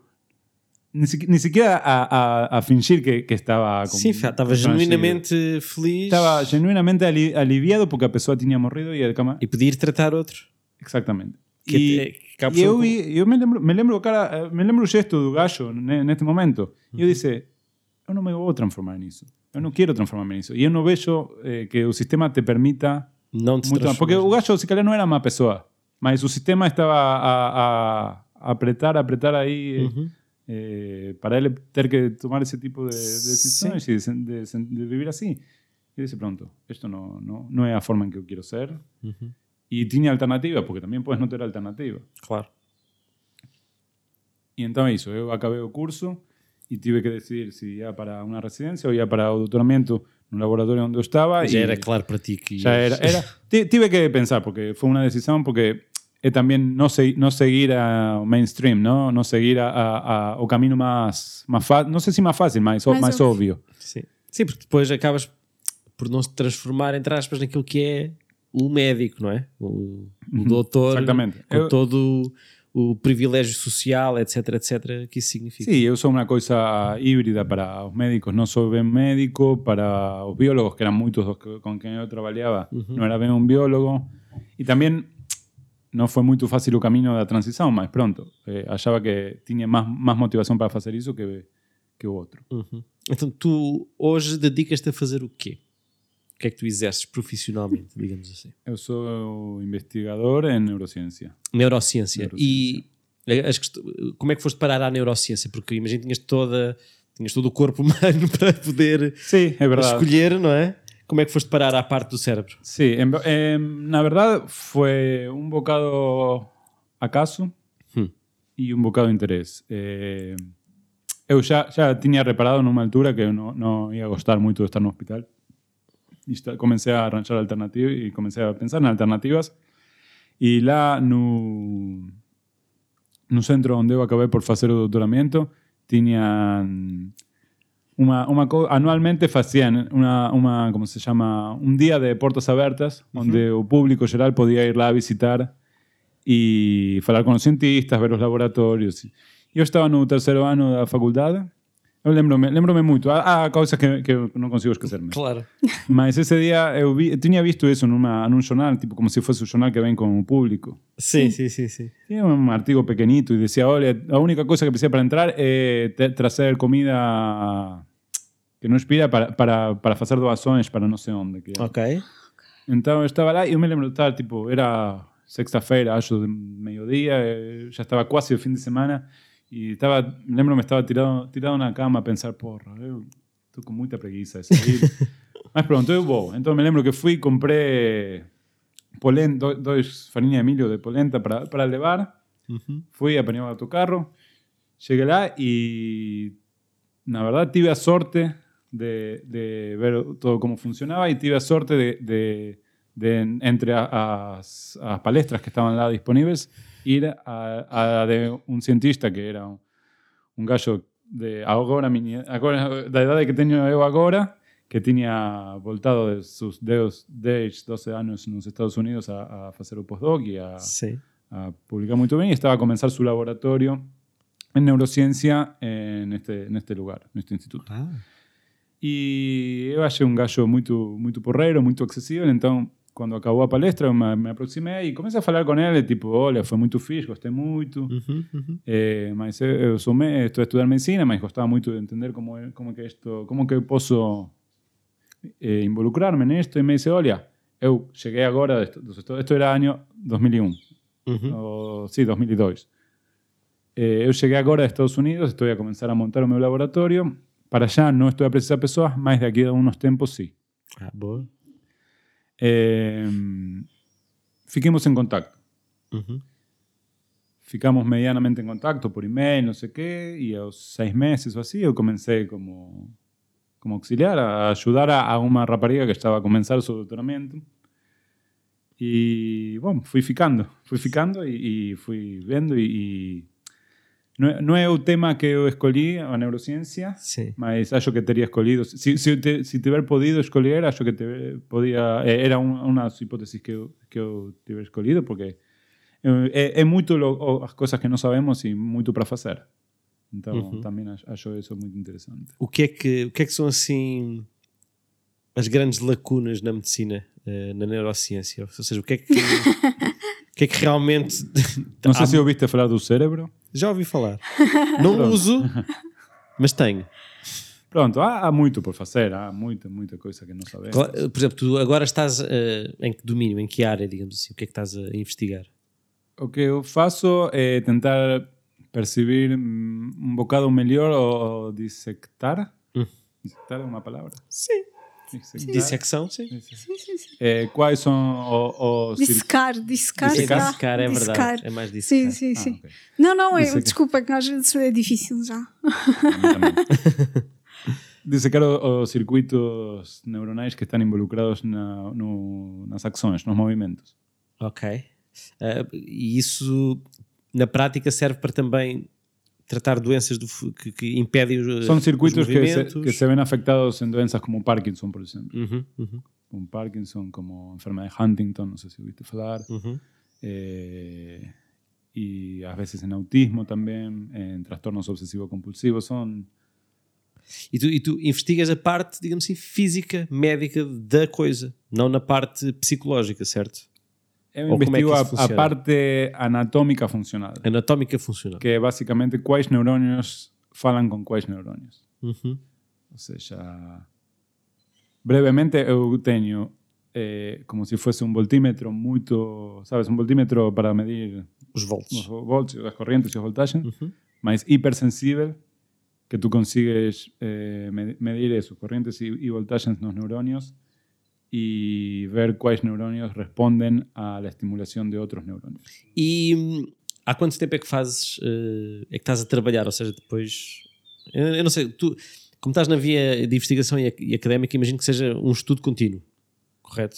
ni, siqui- ni siquiera a, a, a fingir que, que estava... com- Sim, estava genuinamente feliz Estaba genuinamente ali- aliviado porque a pessoa tinha morrido e a cama... e podia ir tratar outro. Exactamente. Que e, que e eu, vi- eu me lembro, me lembro, cara, me lembro o gesto do gajo ne- neste momento. E eu disse, eu não me vou transformar nisso. Eu não quero transformar-me nisso. E eu não vejo eh, que o sistema te permita Não te muito. Porque o gajo, se calhar, não era má pessoa. Mas o sistema estava a, a, apretar, apretar aí... eh, Uhum. eh, para ele ter que tomar esse tipo de, de decisões e de, sen- de sen- de viver assim. E disse, pronto, isto não, não, não é a forma em que eu quero ser. Uhum. E tinha alternativa, porque também podes não ter alternativa. Claro. E então é isso, eu acabei o curso e tive que decidir se ia para uma residência ou ia para o doutoramento no laboratório onde eu estava. Já e era claro para ti que. Já era, era. Ti- Tive que pensar, porque foi uma decisão, porque é também não, se, não seguir a, o mainstream, não, não seguir a, a, a, o caminho mais, mais fácil, não sei se mais fácil, mais, Mais óbvio. Sim. Sim, porque depois acabas por não se transformar, entre aspas, naquilo que é o médico, não é? O- o doutor, Exactamente. com Eu- todo o, o privilégio social, etc, etc, que isso significa. Sí, eu sou uma coisa híbrida para os médicos. Não sou bem médico, para os biólogos, que eram muitos com quem eu trabalhava, não era bem um biólogo. E também não foi muito fácil o caminho da transição, mas pronto, eh, achava que tinha mais, mais motivação para fazer isso que, que o outro. Uhum. Então tu hoje dedicas-te a fazer o quê? O que é que tu exerces profissionalmente, digamos assim? Eu sou investigador em neurociência. Neurociência. Neurociência. E as quest- como é que foste parar à neurociência? Porque imagino que tinhas toda tinhas todo o corpo humano para poder Sí, é escolher, não é? Como é que foste parar à parte do cérebro? Sí, en, en- na verdade foi um bocado acaso Hmm. e um bocado interesse. Eh, eu já, já tinha reparado numa altura que eu não, não ia gostar muito de estar no hospital. E comecei a arranjar alternativas e comecei a pensar em alternativas. E lá no, no centro onde eu acabei por fazer o doutoramento, tinham uma, uma co- anualmente faziam uma, uma, como se chama, um dia de portas abertas, onde o público geral podia ir lá visitar e falar com os cientistas, ver os laboratórios. E eu estava no terceiro ano da faculdade. Eu lembro-me lembro muito. Há, há coisas que, que eu não consigo esquecer-me. Claro. Mas esse dia eu, vi, eu tinha visto isso numa, num jornal, tipo como se fosse o jornal que vem com o público. Sim, sim, sim, sim. Tinha um artigo pequenito e decía, olha, a única coisa que precisa para entrar é te- trazer comida que não expira para, para, para fazer doações para não sei onde. Que Ok. Então eu estava lá e eu me lembro de estar, tipo, era sexta-feira, acho, de meio-dia, eh, já estava quase o fim de semana e estava, lembro-me, estava tirado, tirado na cama a pensar, porra, eu estou com muita preguiça de sair. Mas pronto, eu vou. Então me lembro que fui, comprei polenta, do- dois farinha de milho de polenta para, para levar, fui, apanhei o autocarro, cheguei lá e, na verdade, tive a sorte de, de ver todo como funcionaba y tuve a sorte de, de- de, entre as, as palestras que estaban lá disponibles, ir a, a de un cientista que era un, un gallo de agora, agora da idade que teño eu agora, que tiña voltado de sus dedos 10, 12 anos nos Estados Unidos a, a facer o postdoc e a, Sim. a publicar muito bem e estaba a comenzar su laboratorio en neurociencia en este, en este lugar, en este instituto. Ah. E eu achei um gajo muito, muito porreiro, muito acessível, então quando acabou a palestra eu me, me aproximei e comecei a falar com ele, tipo, olha, foi muito fixe, gostei muito, Uhum, uhum. eh, mas eu, eu sou me, estou a estudar medicina, mas gostava muito de entender como, é- como que isto, como que eu posso eh, involucrar-me nisto, e me disse, olha, eu cheguei agora, esto, esto, esto era ano 2001, Uhum. o, sí, 2002. Eh, eu cheguei agora a Estados Unidos, estou a começar a montar o meu laboratório. Para allá não estou a precisar pessoas, mas daqui a uns tempos sim. Ah, boa. Eh, fiquemos em contacto. Uhum. Ficamos medianamente em contacto por e-mail, não sei o quê, e aos seis meses ou assim eu comecei como, como auxiliar a ajudar a, a uma rapariga que estava a começar o seu doutoramento. E, bom, fui ficando, fui ficando e, e fui vendo e, e não, é, não é o tema que eu escolhi, a neurociência, Sim. mas acho que teria escolhido. Se, se, te, se tiver podido escolher, acho que te, podia. eh, Era um, uma das hipóteses que eu, que eu tiver escolhido, porque é, é muito lo, as coisas que não sabemos e muito para fazer. Então, Uhum. também acho, isso muito interessante. O que, é que, o que é que são assim as grandes lacunas na medicina, na neurociência? Ou seja, o que é que, o que, é que realmente. Não sei se ouviste falar do cérebro. Já ouvi falar. Não uso, mas tenho. Pronto, há, há muito por fazer, há muita, muita coisa que não sabemos. Claro, Por exemplo, tu agora estás eh, em que domínio, em que área, digamos assim? O que é que estás a investigar? O que eu faço é tentar perceber mm, um bocado melhor ou dissectar. Hum. Dissectar é uma palavra? Sim. Dissecção, sim. Sim, sim, sim. É, quais são os... Dissecar, dissecar. Dissecar. é verdade. Dissecar. É mais Sim, dissecar. sim, Ah, sim. ok. Não, não, é, desculpa, que às vezes é difícil já. Dissecar os circuitos neuronais que estão involucrados na, no, nas ações, nos movimentos. Ok. Eh, e isso, na prática, serve para também tratar doenças do, que, que impedem os São os circuitos que se, que se ven afectados en doenças como Parkinson, por exemplo. Uhum, uhum, Como Parkinson, como enfermedad de Huntington, no sé si oíste falar. uhum. eh, y a veces en autismo también, en trastornos obsesivo-compulsivos. Son E tu, e tu investigas a parte, digamos assim, física, médica da coisa, não na parte psicológica, certo? Eu Ou é que investigo isso a, a parte anatómica funcional, Anatómica funcional. que é basicamente quais neurônios falam com quais neurônios. Uhum. Ou seja, brevemente eu tenho eh, como se fosse um voltímetro muito, sabes, um voltímetro para medir Os os volts. volts, as correntes e as voltagens, Uhum. mas hipersensível, que tu consigues eh, me- medir eso, correntes e, e voltagens nos neurônios e ver quais neurônios respondem à estimulação de outros neurônios. E hum, há quanto tempo é que fazes, eh, é que estás a trabalhar? Ou seja, depois. Eu, não sei, tu, como estás na via de investigação e, ac- académica, imagino que seja um estudo contínuo, correto?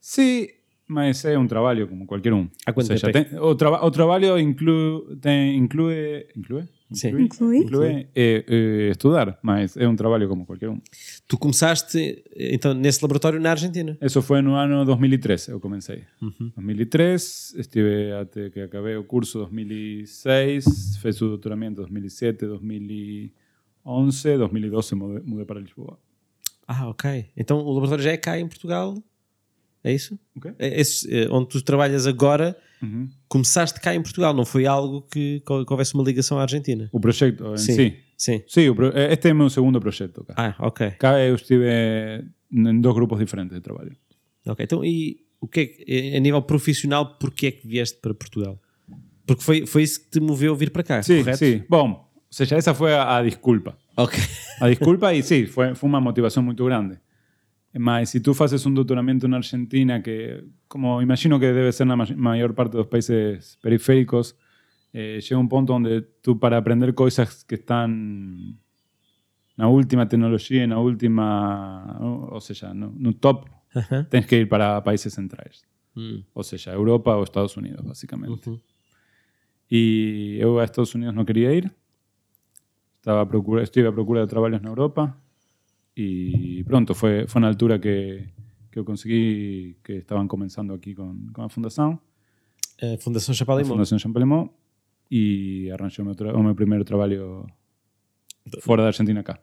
Sí, mas é um trabalho como qualquer um. Há quanto seja, tempo é tem- o, traba- o trabalho inclui, tem, inclui, inclui, Sim. Inclui. inclui eh, eh, estudar, mas é um trabalho como qualquer um. Tu começaste então nesse laboratório na Argentina. Eso fue no ano 2003, eu comecei. Uhum. 2003, estive até que acabei o curso 2006, fiz o doutoramento 2007, 2011, 2012 mudei, mudei para Lisboa. Ah, ok. Então o laboratório já é cá em Portugal? É isso? Ok. É esse, é, onde tu trabalhas agora, Uhum. começaste cá em Portugal, não foi algo que, que houvesse uma ligação à Argentina? O projeto em Sim. si. Sim. Sí, o este é meu segundo projeto. Cá. Ah, ok. Cá eu estive em dois grupos diferentes de trabalho. Ok, então e o que é que, a nível profissional, porquê é que vieste para Portugal? Porque foi, foi isso que te moveu a vir para cá, Sí, correto? sí. Bom, ou seja, essa foi a, a desculpa. Ok. A desculpa e sí, foi, foi uma motivação muito grande. Mas se tu fazes um doutoramento na Argentina, que como imagino que deve ser na ma- maior parte dos países periféricos, eh, chega um ponto onde tu para aprender coisas que estão na última tecnologia, e na última, ou seja, no, no top, Aham. tens que ir para países centrais. Hum. Ou seja, Europa ou Estados Unidos, basicamente. Uhum. E eu a Estados Unidos não queria ir. Estava a procura, estive à procura de trabalhos na Europa. E pronto, foi, foi na altura que, que eu consegui que estavam começando aqui com, com a fundação, A Fundação Chapéu a Limão. Fundação Champalimau, e arranjei o meu, tra- o meu primeiro trabalho fora da Argentina cá.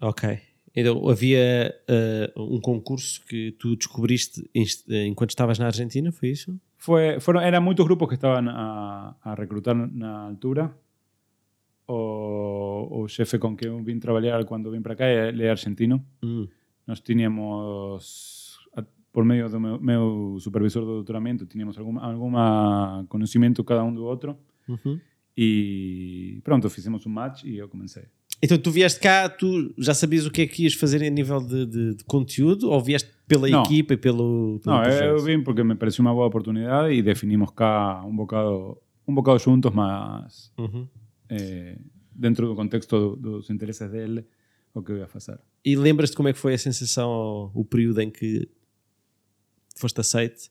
Ok. Então havia eh, um concurso que tu descobriste inst- eh, enquanto estavas na Argentina, foi isso? Fue, fueron, eran muchos grupos que estaban a, a reclutar na altura. O, jefe con que eu vim trabalhar quando vim para cá, ele é argentino. Hum. Nós tínhamos, por meio do meu, meu supervisor do doutoramento, tínhamos algum alguma conhecimento cada um do outro. Uhum. E pronto, fizemos um match e eu comecei. Então tu vieste cá, tu já sabias o que é que ias fazer a nível de, de- de conteúdo ou vieste pela Não. equipa e pelo, pelo Não, eu projeto? vim porque me pareció uma boa oportunidade e definimos cá um bocado, um bocado juntos, mas Uhum. eh, dentro do contexto do- dos interesses dele, o que eu ia fazer. E lembras-te como é que foi a sensação, o período em que foste aceite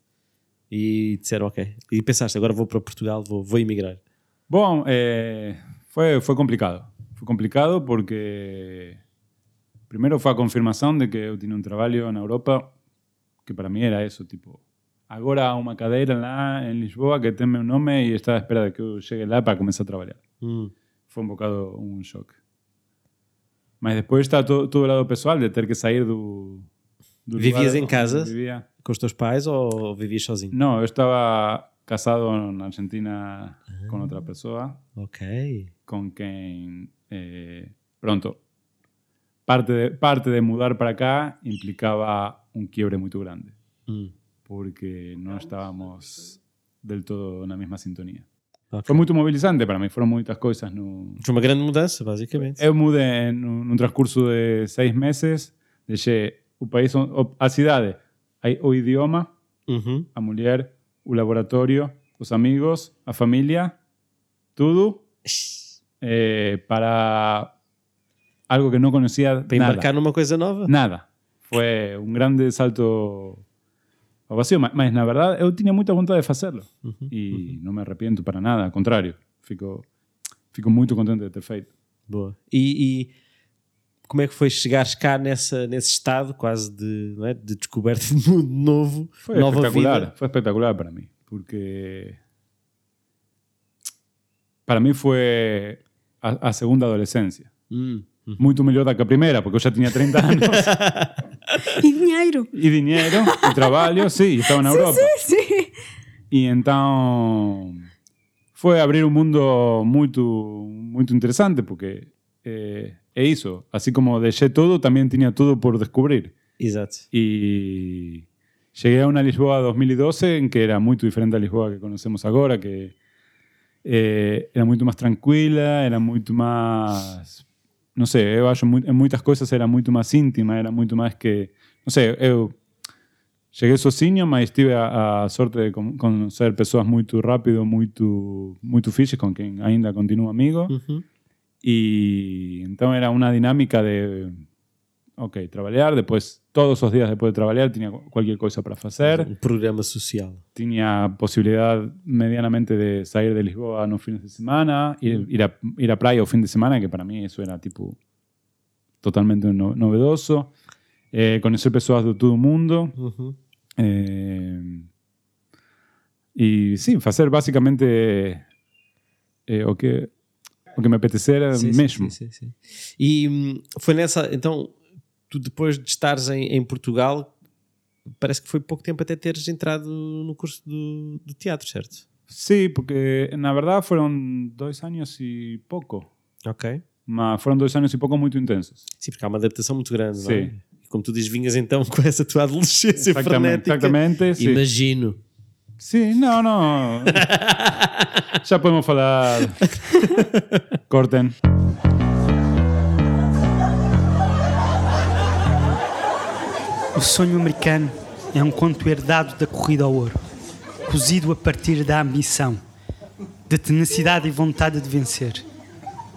e disseram ok. E pensaste, agora vou para Portugal, vou, vou emigrar. Bom, eh, foi, foi complicado. Foi complicado porque primeiro foi a confirmação de que eu tinha um trabalho na Europa que para mim era isso, tipo, agora há uma cadeira lá em Lisboa que tem meu nome e está à espera de que eu chegue lá para começar a trabalhar. Hum. Foi um bocado um choque. Mas depois está todo, todo o lado pessoal de ter que sair do, do Vivias lugar em casa? Vivia. Com os teus pais ou vivias sozinho? No, yo estaba casado en Argentina con otra persona, Ok. con quien eh, pronto parte de, parte de mudar para acá implicaba un quiebre muy grande, Hum. porque no estábamos del todo en la misma sintonía. Ok. Foi muito mobilizante para mí, foram muitas coisas. No... Uma grande mudança, basicamente. Eu mudei en un transcurso de seis meses, deixei o país, a cidade, o idioma, Uhum. a mulher, o laboratório, os amigos, a família, tudo eh, para algo que não conhecia Para embarcar numa coisa nova? Nada. Foi um grande salto vacío, mas, na verdade eu tinha muita vontade de fazê-lo e não me arrependo para nada, ao contrário, fico, fico muito contente de ter feito. Boa. E, e como é que foi chegares cá nessa, nesse estado quase de, é, de descoberta de mundo novo, Foi nova espetacular, vida? foi espetacular para mim. porque para mí foi a, a segunda adolescência. Muito melhor da que a primeira, porque eu já tinha 30 anos E dinheiro. e dinheiro e trabalho, sim, e estava na Europa. Sim. E então foi abrir um mundo muito muito interessante, porque é, é isso. Assim como deixei tudo, também tinha tudo por descobrir. Exato. Y llegué a una Lisboa 2012 en que era muy diferente a Lisboa que conocemos ahora, que eh, era muito más tranquila, era muito más... Não sei, eu acho mu- em muitas coisas era muito mais íntima, era muito mais que... Não sei, eu cheguei sozinho, mas tive a, a sorte de con- conhecer pessoas muito rápido, muito, muito fiches, com quem ainda continuo amigo. E então era uma dinâmica de ok, trabalhar, depois todos os dias depois de trabalhar tinha qualquer coisa para fazer, Um programa social. tinha a possibilidade medianamente de sair de Lisboa nos fins de semana, ir, ir, a, ir a praia o fim de semana, que para mim isso era tipo totalmente no, novedoso, eh, conhecer pessoas de todo o mundo, eh, e sim, fazer basicamente eh, o que o que me apetecera Sim, sim, mesmo. sim, sim, sim. E foi nessa. Então, tu depois de estares em, em Portugal, parece que foi pouco tempo até teres entrado no curso do, do teatro, certo? Sí, porque na verdad fueron dos años y poco. Ok. Mas fueron dois anos e pouco muito intensos. Sim, porque há uma adaptação muito grande, não é? Sim. E como tu dizes, vinhas então com essa tua adolescência Exactamente, frenética. exactamente. Sí. Imagino. sí, no, no. ya podemos falar. Corten. O sonho americano é um conto herdado da corrida ao ouro, cozido a partir da ambição, da tenacidade e vontade de vencer,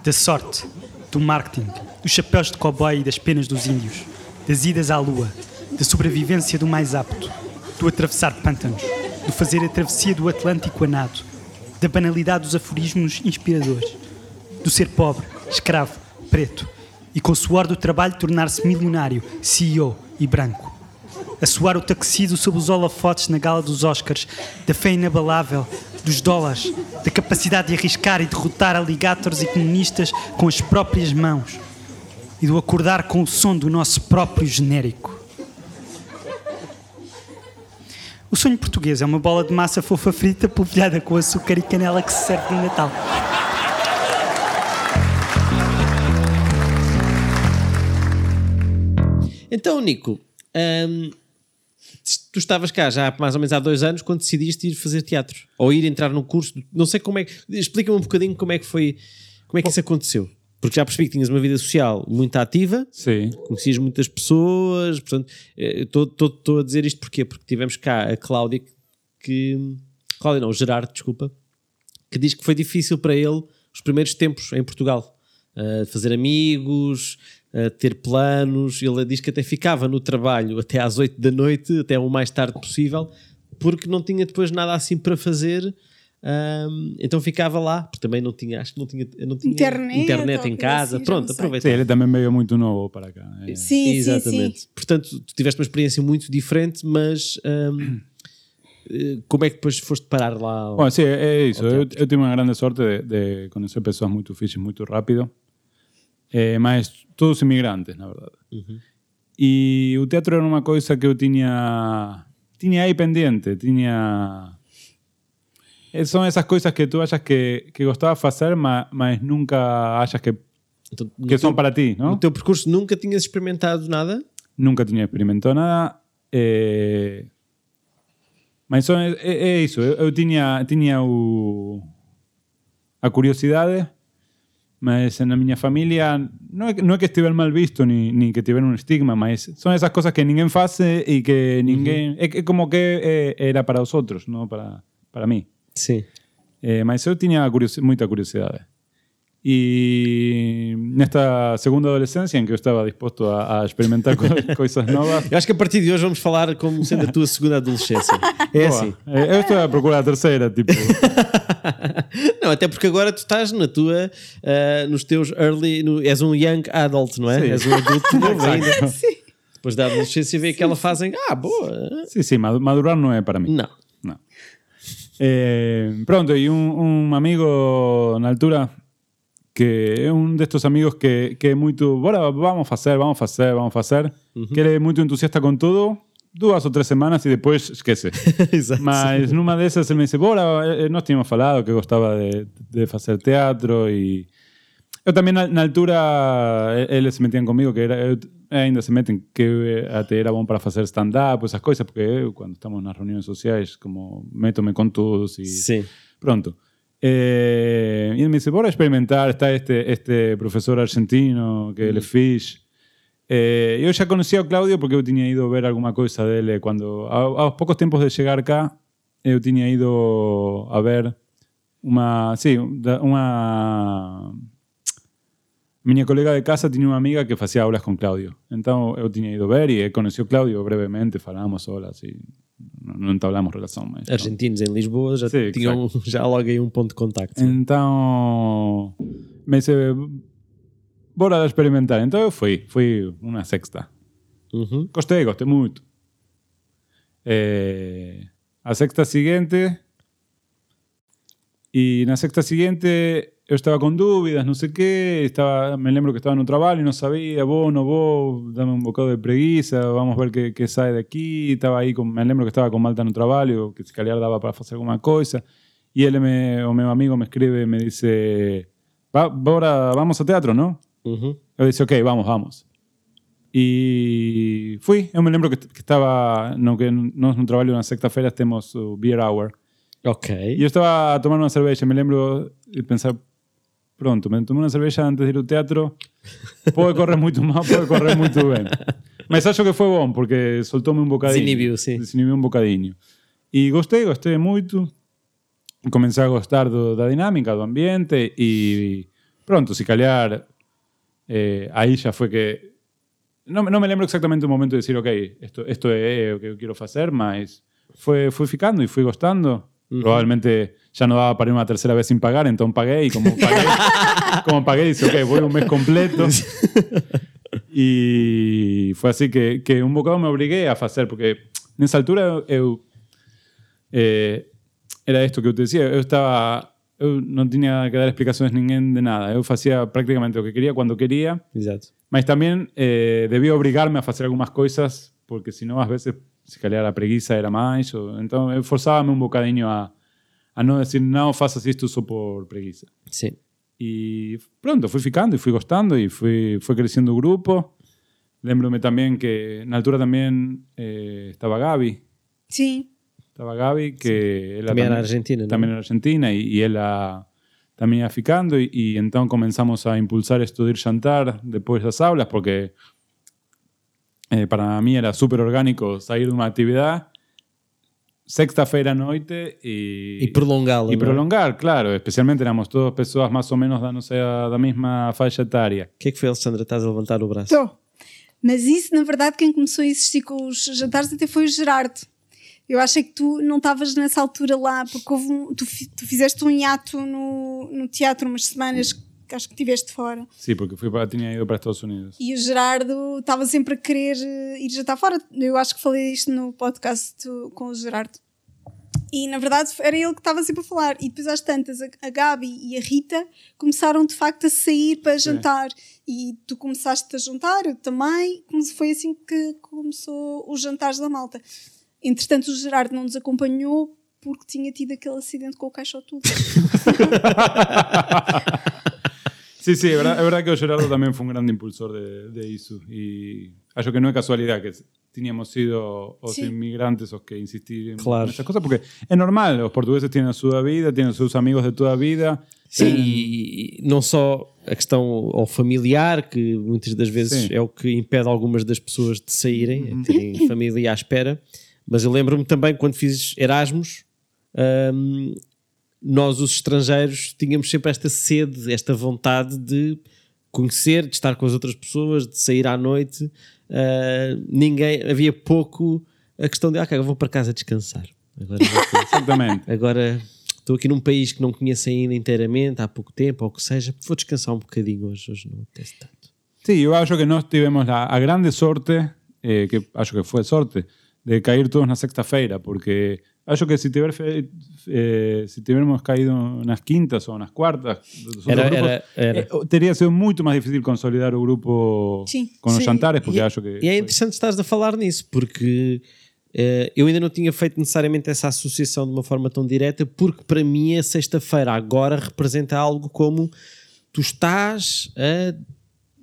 da sorte, do marketing, dos chapéus de cowboy e das penas dos índios, das idas à lua, da sobrevivência do mais apto, do atravessar pântanos, do fazer a travessia do Atlântico a nado, da banalidade dos aforismos inspiradores, do ser pobre, escravo, preto e com o suor do trabalho tornar-se milionário, CEO e branco. A suar o taxido sob os holofotes na gala dos Oscars, da fé inabalável, dos dólares, da capacidade de arriscar e derrotar aligators e comunistas com as próprias mãos e do acordar com o som do nosso próprio genérico. O sonho português é uma bola de massa fofa frita polvilhada com açúcar e canela que se serve no Natal. Então, Nico, hum, tu estavas cá já há mais ou menos há dois anos quando decidiste ir fazer teatro ou ir entrar num curso. Não sei como é que. Explica-me um bocadinho como é que foi. Como é que isso aconteceu? Porque já percebi que tinhas uma vida social muito ativa, Sí. conhecias muitas pessoas, portanto, eh, estou a dizer isto porquê? Porque tivemos cá a Cláudia que. Cláudia não, o Gerardo, desculpa, que diz que foi difícil para ele os primeiros tempos em Portugal. Uh, fazer amigos, ter planos. Ele diz que até ficava no trabalho até às 8 da noite, até o mais tarde possível, porque não tinha depois nada assim para fazer. Um, então ficava lá, porque também não tinha, acho que não tinha, não tinha Internet, internet em casa. assim, Pronto, aproveita. Ele também veio muito novo para cá. eh. Sim, Exatamente. sim, sim. Portanto, tu tiveste uma experiência muito diferente, mas hum, eh, como é que depois foste parar lá? ao- Bueno, sí, é isso. Eu, eu tive uma grande sorte de, de conhecer pessoas muito fiches muito rápido. Eh, todos imigrantes, na verdade. E o teatro era uma coisa que eu tinha, tinha aí pendente. Tinha... Eh, São essas coisas que tu achas que, que gostava de fazer, mas, mas nunca achas que, Então, que teu- são para ti, não? No teu percurso nunca tinhas experimentado nada? Nunca tinha experimentado nada. eh, mas só é, é- é isso. Eu, eu tinha, tinha o, a curiosidade, mas na minha família não é, que- não é que estiver mal visto ni, ni que tiver um estigma, mas são essas coisas que ninguém faz e que ninguém. É, que- como que é- era para os outros, não para, para mim. Sim. Eh, mas eu tinha muita curiosidade. E nesta segunda adolescência, em que eu estava disposto a, a experimentar co coisas novas, Eu acho que a partir de hoje vamos falar como sendo a tua segunda adolescência. É Boa. assim. Eh, Eu estou a procurar a terceira, tipo. Não, até porque agora tu estás na tua, ah, nos teus early, no- és um young adult, não é? Sim. És um adulto novo ainda. Sim. Depois da adolescência vê aquela fase em, ah, boa. Sim, sim, madu- madurar não é para mim. Não. Não. Eh, pronto, y un, un amigo na altura que é um destes amigos que, que é muito, bora, vamos fazer, vamos fazer, vamos fazer, que ele é muito entusiasta com tudo, duas ou três semanas e depois esquece. Exato. Mas numa dessas ele me disse, bora, eh, nós tínhamos falado que gostava de, de fazer teatro e eu também na, na altura eh, eles se metiam comigo que era, eu, ainda se metem que eh, até era bom para fazer stand-up, essas coisas, porque eu quando estamos nas reuniões sociais como meto-me com todos e Sim. pronto. Eh, y él me dice, bora experimentar, está este, este profesor argentino que ele fiz. Eh, eu já conhecia o Claudio porque eu tinha ido ver alguma coisa dele quando, a- aos poucos tempos de chegar cá, eu tinha ido a ver uma, sim, da- uma minha colega de casa tinha uma amiga que fazia aulas com Claudio. Então eu tinha ido ver e conheci o Claudio brevemente, falamos horas e não, entablamos relação, mas Argentinos em Lisboa já Sim, tinham já logo aí um ponto de contacto. Então, me disse, bora experimentar. Então eu fui, fui uma sexta. Uhum. Gostei, gostei muito. Eh, a sexta seguinte, e na sexta seguinte eu estava com dúvidas, não sei o quê, estava, me lembro que estava no trabalho e não sabia, vou, não vou, dame um bocado de preguiça, vamos ver que, que sai daqui. Estava aí, com, me lembro que estava com Malta no trabalho, que se calhar dava para fazer alguma coisa. E ele, me, o meu amigo, me escreve e me disse, "Va- bora, vamos ao teatro, não? Uhum. Eu disse, ok, vamos, vamos. E fui. Eu me lembro que, que estava, no, que nós no trabalho na sexta-feira temos o Beer Hour. Ok. E eu estava a tomar uma cerveja. Me lembro de pensar, pronto, me tomei uma cerveja antes de ir ao teatro. Pode correr muito mal, pode correr bem. Mas acho que foi bom, porque soltou-me um bocadinho. Desinibiu, sim. Desinibiu um bocadinho. E gostei, gostei muito. Comecei a gostar do, da dinâmica, do ambiente e pronto, se calhar eh, aí já foi que não, não me lembro exatamente o momento de dizer, ok, esto, esto é o que eu quero fazer, mas foi, fui ficando e fui gostando. Provavelmente já não dava para ir uma terceira vez sem pagar, então paguei e como paguei, como paguei, disse, ok, vou um mês completo. E foi assim que, que um bocado me obriguei a fazer, porque nessa altura eu. eh, era isto que eu te dizia, eu estava. Eu não tinha que dar explicações a ninguém de nada. Eu fazia praticamente o que queria, quando queria, Exato. mas também eh, devia obrigar-me a fazer algumas coisas, porque senão às vezes, se calhar a preguiça era mais. Ou, então eu forçava-me um bocadinho a, a não dizer, não faças isto só por preguiça. Sim. E pronto, fui ficando e fui gostando e fui, foi crescendo o grupo. Lembro-me também que na altura também eh, estava Gabi. Sim. Estava Gabi, que ela Também era argentina, não? Também era argentina e, e ela também ia ficando e, e então começamos a impulsar esto de ir jantar depois das aulas porque eh, para mim era super orgânico sair de uma atividade sexta-feira à noite e, E prolongá-la. e não é? prolongar, claro. Especialmente éramos todas pessoas mais ou menos da, nossa, da mesma faixa etária. O que é que foi, Alexandra? Estás a levantar o braço? Estou. Mas isso, na verdade, quem começou a insistir com os jantares até foi o Gerardo. Eu achei que tu não estavas nessa altura lá, porque houve um- tu, tu fizeste um hiato no, no teatro umas semanas que acho que estiveste fora. Sim, porque fui para, tinha ido para Estados Unidos. E o Gerardo estava sempre a querer eh, ir jantar fora. Eu acho que falei isto no podcast com o Gerardo. E na verdade era ele que estava sempre a falar. E depois às tantas, a, a Gabi e a Rita começaram de facto a sair para jantar. E tu começaste a jantar, eu também. Como se- Foi assim que começou os jantares da malta. Entretanto, o Gerardo não nos acompanhou porque tinha tido aquele acidente com o caixotudo. Sí, sí, es verdad, es verdad que o Gerardo también fue un gran impulsor de, de eso. Y acho que no es casualidad que teníamos sido os Sí. inmigrantes os que insistir en Claro. esas cosas, porque es normal, los portugueses tienen su vida, tienen sus amigos de toda vida. Sim, e não só a questão ao familiar, que muitas das vezes Sim. é o que impede algumas das pessoas de saírem, é terem família à espera, mas eu lembro-me também quando fiz Erasmus, hum, nós os estrangeiros tínhamos sempre esta sede, esta vontade de conhecer, de estar com as outras pessoas, de sair à noite. Ah, ninguém, havia pouco a questão de, ah, eu vou para casa descansar. Agora Exactamente. Agora estou aqui num país que não conheço ainda inteiramente, há pouco tempo, ou o que seja, vou descansar um bocadinho hoje, hoje não apetece tanto. Sí, yo acho que nós tivemos la, a grande sorte, eh, que acho que fue sorte, de caer todos na sexta-feira, porque acho que se, tiver fe, eh, se tivéssemos caído nas quintas ou nas quartas dos outros Era- grupos, era- era. eh, teria sido muito mais difícil consolidar o grupo Sim. com os Sim, jantares, porque e, acho que... E é interessante estares a falar nisso, porque eh, eu ainda não tinha feito necessariamente essa associação de uma forma tão direta, porque para mim a sexta-feira agora representa algo como tu estás a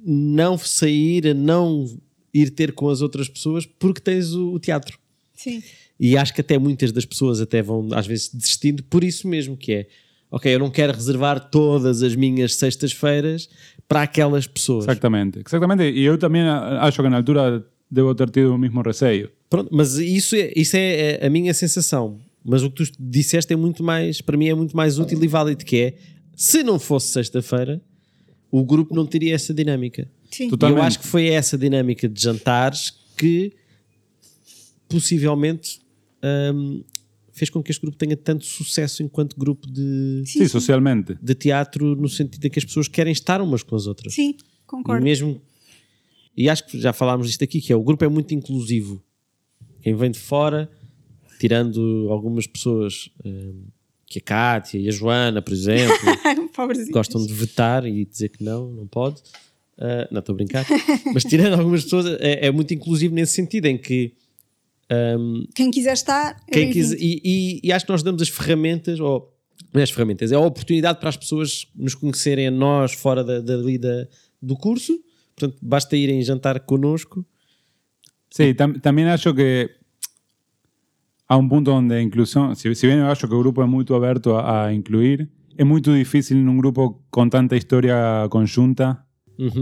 não sair, a não ir ter com as outras pessoas porque tens o, o teatro. Sim. E acho que até muitas das pessoas até vão às vezes desistindo por isso mesmo, que é ok, eu não quero reservar todas as minhas sextas-feiras para aquelas pessoas. Exactamente, exactamente. E eu também acho que na altura devo ter tido o mesmo receio. Pronto, mas isso é, isso é a minha sensação. Mas o que tu disseste é muito mais, para mim é muito mais útil e válido, que é, se não fosse sexta-feira, o grupo não teria essa dinâmica. Sim. Tu- E Totalmente. eu acho que foi essa dinâmica de jantares que possivelmente hum, fez com que este grupo tenha tanto sucesso enquanto grupo de, Sim, socialmente. de teatro, no sentido de que as pessoas querem estar umas com as outras. Sim, E concordo. mesmo. E acho que já falámos disto aqui, que é o grupo é muito inclusivo. Quem vem de fora, tirando algumas pessoas, hum, que a Kátia e a Joana, por exemplo, gostam de vetar e dizer que não, não pode. Ah, não, estou a brincar. Mas tirando algumas pessoas, é, é muito inclusivo nesse sentido, em que hum, Quem quiser estar, é quem quiser, e, e- e acho que nós damos as ferramentas, ou não é as ferramentas, é a oportunidade para as pessoas nos conhecerem a nós fora da, dali da- do curso. Portanto, basta irem jantar connosco. Sí, tam- también acho que a un punto donde a inclusión, si, si bien yo acho que el grupo es muy abierto a, a incluir, es muy difícil en un grupo con tanta historia conjunta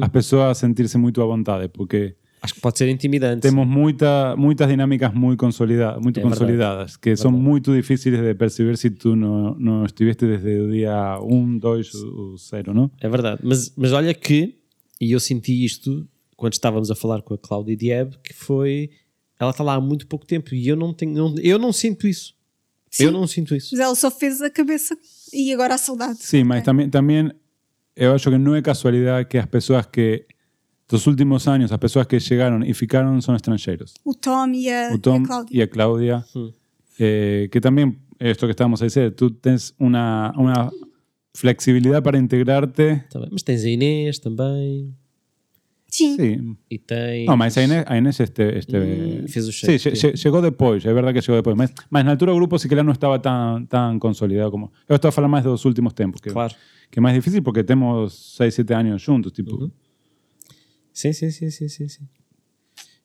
as pessoas sentirse muito à vontade, porque Acho que pode ser intimidante. temos muita, muitas dinâmicas muy consolidadas, muito É verdade. consolidadas, que son Verdade. muito difíciles de perceber si tú no, no estuviste desde el día 1, 2 o 0, ¿no? É verdade. Mas, mas olha que, e eu senti isto quando estávamos a falar com a Cláudia Dieb, que foi. Ela está lá há muito pouco tempo e eu não tenho. não- eu não sinto isso. Sim. Eu não sinto isso. Mas ela só fez a cabeça e agora a saudade. Sí, mas también, también eu acho que no es casualidad que as pessoas que dos últimos años, as pessoas que llegaron y ficaron son extranjeros. O Tom e a, O Tom e a Cláudia. y a Claudia, eh, que también, esto que estábamos a decir, tú tienes una, una flexibilidad para integrarte. Tá bem. Mas tens a Inês também. Sim. Sí. E tens. No, mas a Inés, a Inés este, este Mm, fez o sí, es verdad que llegó después. Mas, mas na altura o grupo sí que no estaba tan, tan consolidado como... Eu estou a falar máis dos últimos tempos, que, Claro. que é máis difícil porque temos 6, 7 anos juntos, tipo... Sim, sim, sim, sim, sim, sim.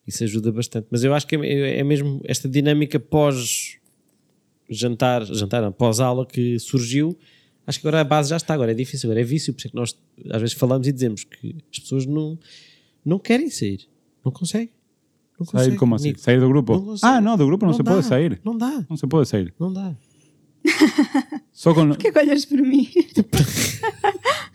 Isso ajuda bastante. Mas eu acho que é, é mesmo esta dinâmica pós jantar, jantar não, pós aula que surgiu. Acho que agora a base já está, agora é difícil, agora é vício, por isso é que nós às vezes falamos e dizemos que as pessoas não, não querem sair, não conseguem. Não Sair conseguem, como assim? Nico. Sair do grupo? Não consegue. ah, no, do grupo no, Não se dá, puede sair. Não dá, No se puede sair. não dá. Só con... Por que que olhas para mim?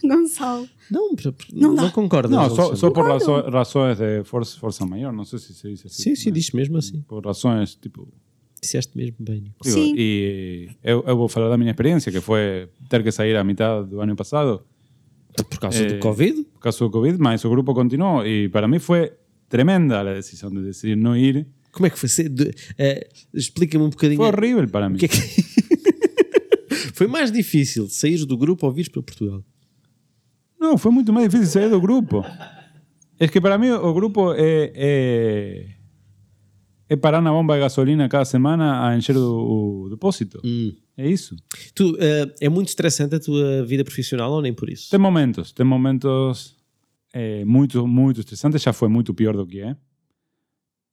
Gonçalo. Não, Não concordas. No, só, só por razo- razones de força, força maior, não sei se se dice así. Sim, sim, diz mesmo assim. Por razões, tipo... Disseste mesmo bem. Digo, Sim. e eu, eu vou falar da minha experiência, que foi ter que sair a mitad do ano passado, Por causa Eh, do Covid? por causa do Covid, mas o grupo continuou e para mim foi tremenda a decisão de decidir não ir. Como é que foi? Eh, Explica-me um bocadinho. Foi horrível para mim. O que é que- Foi mais difícil sair do grupo ou vires para Portugal? Não, foi muito mais difícil sair do grupo. É que para mim o grupo é, é, é parar na bomba de gasolina cada semana a encher o, o depósito. É isso. Tu, eh, é muito estressante a tua vida profissional ou nem por isso? Tem momentos, tem momentos eh, muito, muito estressantes. Já foi muito pior do que é.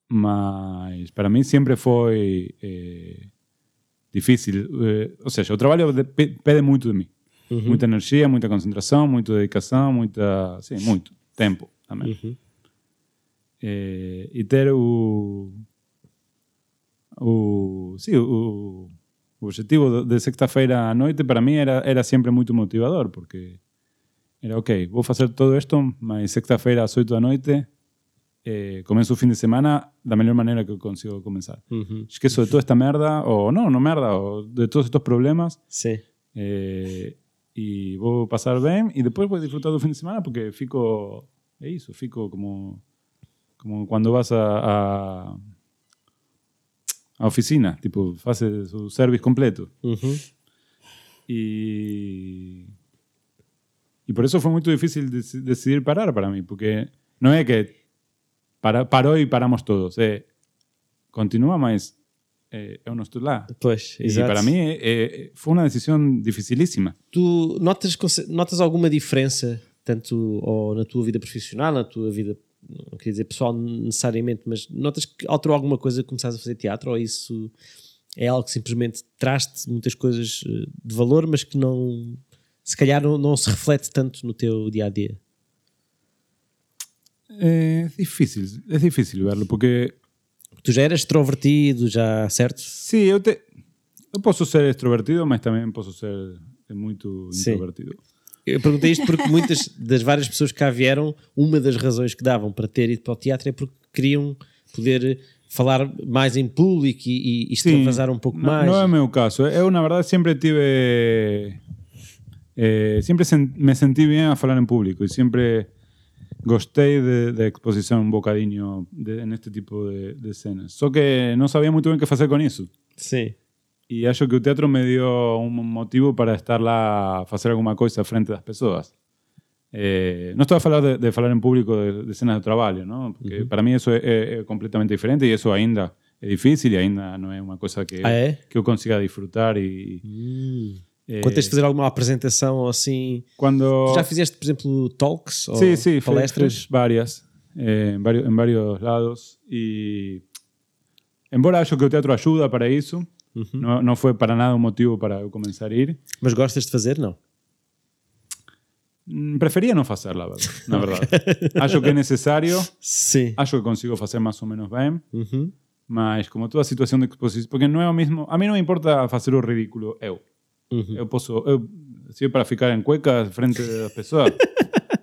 Mas para mim sempre foi eh, difícil. Eh, ou seja, o trabalho de- pe- pede muito de mim. Muita energia, muita concentração, muita dedicação, muita. Sim, muito. Tempo também. Eh, e ter o. O. Sim, o, o objetivo de- sexta-feira à noite para mim era, era sempre muito motivador, porque era ok, vou fazer todo isto, mas sexta-feira às 8 da noite eh, começo o fim de semana da melhor maneira que eu consigo começar. Esqueço de toda esta merda, ou não, não merda, ou de todos estes problemas, Sim. eh, e vou passar bem, e depois vou disfrutar do fim de semana, porque fico, é isso, fico como, como quando vas a, a, a oficina, tipo, hace su service completo. Uhum. Y, y por eso fue muy difícil dec- decidir parar para mí, porque no es que para, paró y paramos todos, eh, continúa, mas eh, eu não estou lá. Pois, Y exato. para mí eh, eh, fue una decisión dificilísima. Tu notas, notas alguma diferença, tanto ou na tua vida profissional, na tua vida, não queria dizer pessoal necessariamente, mas notas que alterou alguma coisa que começaste a fazer teatro ou isso é algo que simplesmente traz-te muitas coisas eh, de valor, mas que não, se calhar não, não se reflete tanto no teu dia a dia? Es difícil, es difícil verlo, porque Tu já eras extrovertido, já, certo? sí, eu, te, eu posso ser extrovertido, mas também posso ser muito Sim. introvertido. Eu perguntei isto porque muitas das várias pessoas que cá vieram, uma das razões que davam para ter ido para o teatro é porque queriam poder falar mais em público e, e extravasar um pouco no, mais. No es mi caso. Eu, na verdade, sempre tive. eh, sempre me sentí bien a falar en público y siempre gostei de, de exposición un bocadinho de, en este tipo de, de escenas. Só que no sabía bem o que fazer con isso. Sim. E acho que o teatro me dio un motivo para estar lá a fazer alguma coisa frente das pessoas. Eh, no estou a falar de, de falar en público de, de cenas de trabalho, ¿no? porque para mí eso é, é- é completamente diferente e eso ainda é difícil e ainda não é uma coisa que, Ah, é? que eu consiga disfrutar e eh, Quando tens de fazer alguma apresentação ou assim. quando já fizeste, por exemplo, talks sí, fue- palestras? fue varias, eh, en, varios, en varios lados. Y embora acho que o teatro ajuda para isso, no, no fue para nada un motivo para eu comenzar a ir. Mas gostas de fazer? Não. Mm, facer, la verdad. Na verdade. acho que é necesario, Sim. acho que consigo facer más ou menos ben, Uhum. mas como toda situación de exposición, porque non é o mismo, a mí non me importa facer o ridículo, eu. Uhum. Eu posso, eu, se é para ficar en cuecas frente das persoas,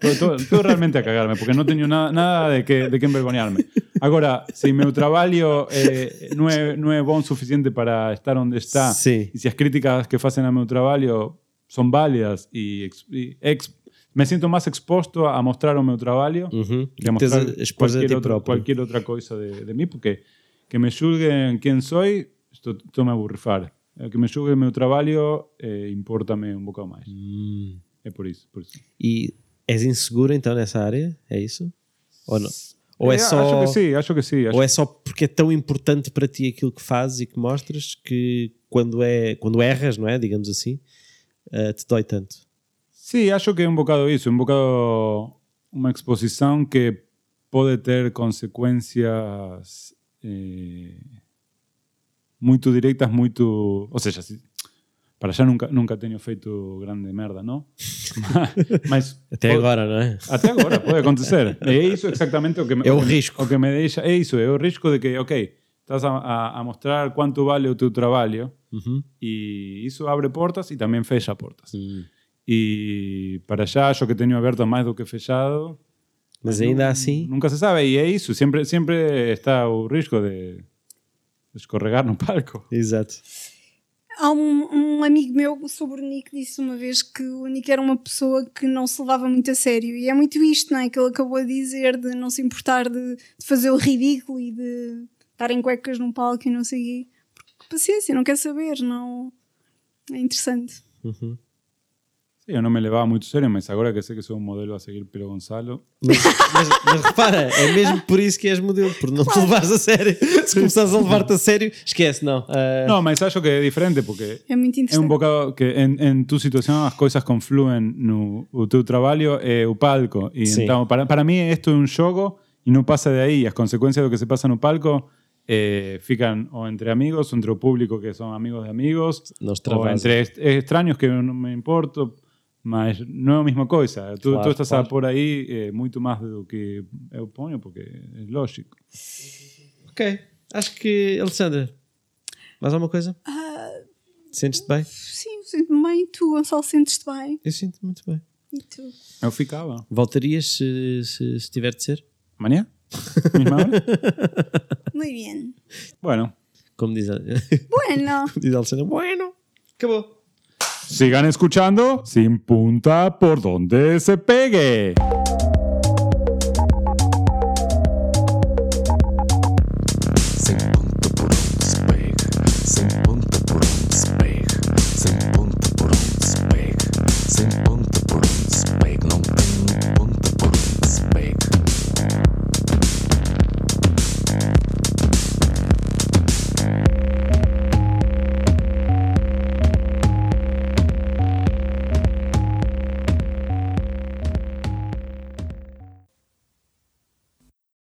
Estou realmente a cagarme, porque non teño nada, nada de, que, de que envergoñarme. Agora, se meu traballo eh, non, é, suficiente para estar onde está, Sí. e se as críticas que facen a meu traballo son válidas e, ex, e ex, me sinto máis exposto a mostrar o meu traballo Uhum. que a Tens mostrar a expor a ti cualquier, outra, coisa de, de mí, porque que me xulguen quen soy, isto, isto me aburrifar. Eh, Que me xulguen o meu traballo eh, importame un bocado máis. Hum. É por isso, por isso. E és inseguro então nessa área? É isso? Ou não? Ou é Eh, só. Acho que sí, acho que sí. Acho Ou é só porque é tão importante para ti aquilo que fazes e que mostras que quando, é, quando erras, não é? Digamos assim, eh, te dói tanto. Sí, acho que é un bocado iso, un bocado unha exposición que pode ter consecuencias eh, moito directas, moito... Ou seja, para xa nunca, nunca teño feito grande merda, non? Mas... Até pode- agora, não é? Até agora, pode acontecer. E é iso exactamente o que me, É o risco. O que me deixa, é iso, é o risco de que, ok, estás a, a, a mostrar quanto vale o teu traballo Uhum. e iso abre portas e tamén fecha portas. E para xa acho que teño aberto máis do que fechado. Mas ainda assim, Nunca se sabe e é iso, sempre sempre está o risco de escorregar no palco. exato. Há um, um amigo meu sobre o Nick disse uma vez que o Nick era uma pessoa que não se levava muito a sério. E é muito isto, não é? Que ele acabou de dizer, de não se importar de, de fazer o ridículo e de estar em cuecas num palco e não sei o quê. Porque paciência, não quer saber, não. É interessante. Sí, eu non me levaba muito sério, mas agora que sei que sou un modelo a seguir pelo Gonzalo, Mas, mas- mas repara, é mesmo por isso que és modelo, por não te levares a sério. Se começares a levar-te a sério, esquece, não. Ah, No, mas acho que é diferente porque É muito é un bocado que en, en tu situación as coisas confluen no o teu traballo e o palco. E Sí. então, para, para mí isto é un xogo e non pasa de aí. As consecuencias do que se pasa no palco eh, fican o entre amigos, o entre o público que son amigos de amigos, Não ou extravasas. entre extraños que eu non me importo, mas non é a mesma coisa. Tu, Claro, tu estás claro. a por aí eh, moito máis do que eu ponho, porque é lógico. Ok. Acho que, Alessandra, mais alguma coisa? Sentes-te bem? Sim, sinto-me bem. Tu, Gonçalo, sentes-te bem. Eu sinto muito bem. E tu? Eu ficava. Voltarias se, se, se tiver de ser? Amanhã? Mesma hora? Muy bien. Bueno. Como diz a, Bueno. como diz a Alessandra, bueno, acabou. Sigan escuchando Sin Punta por donde se pegue.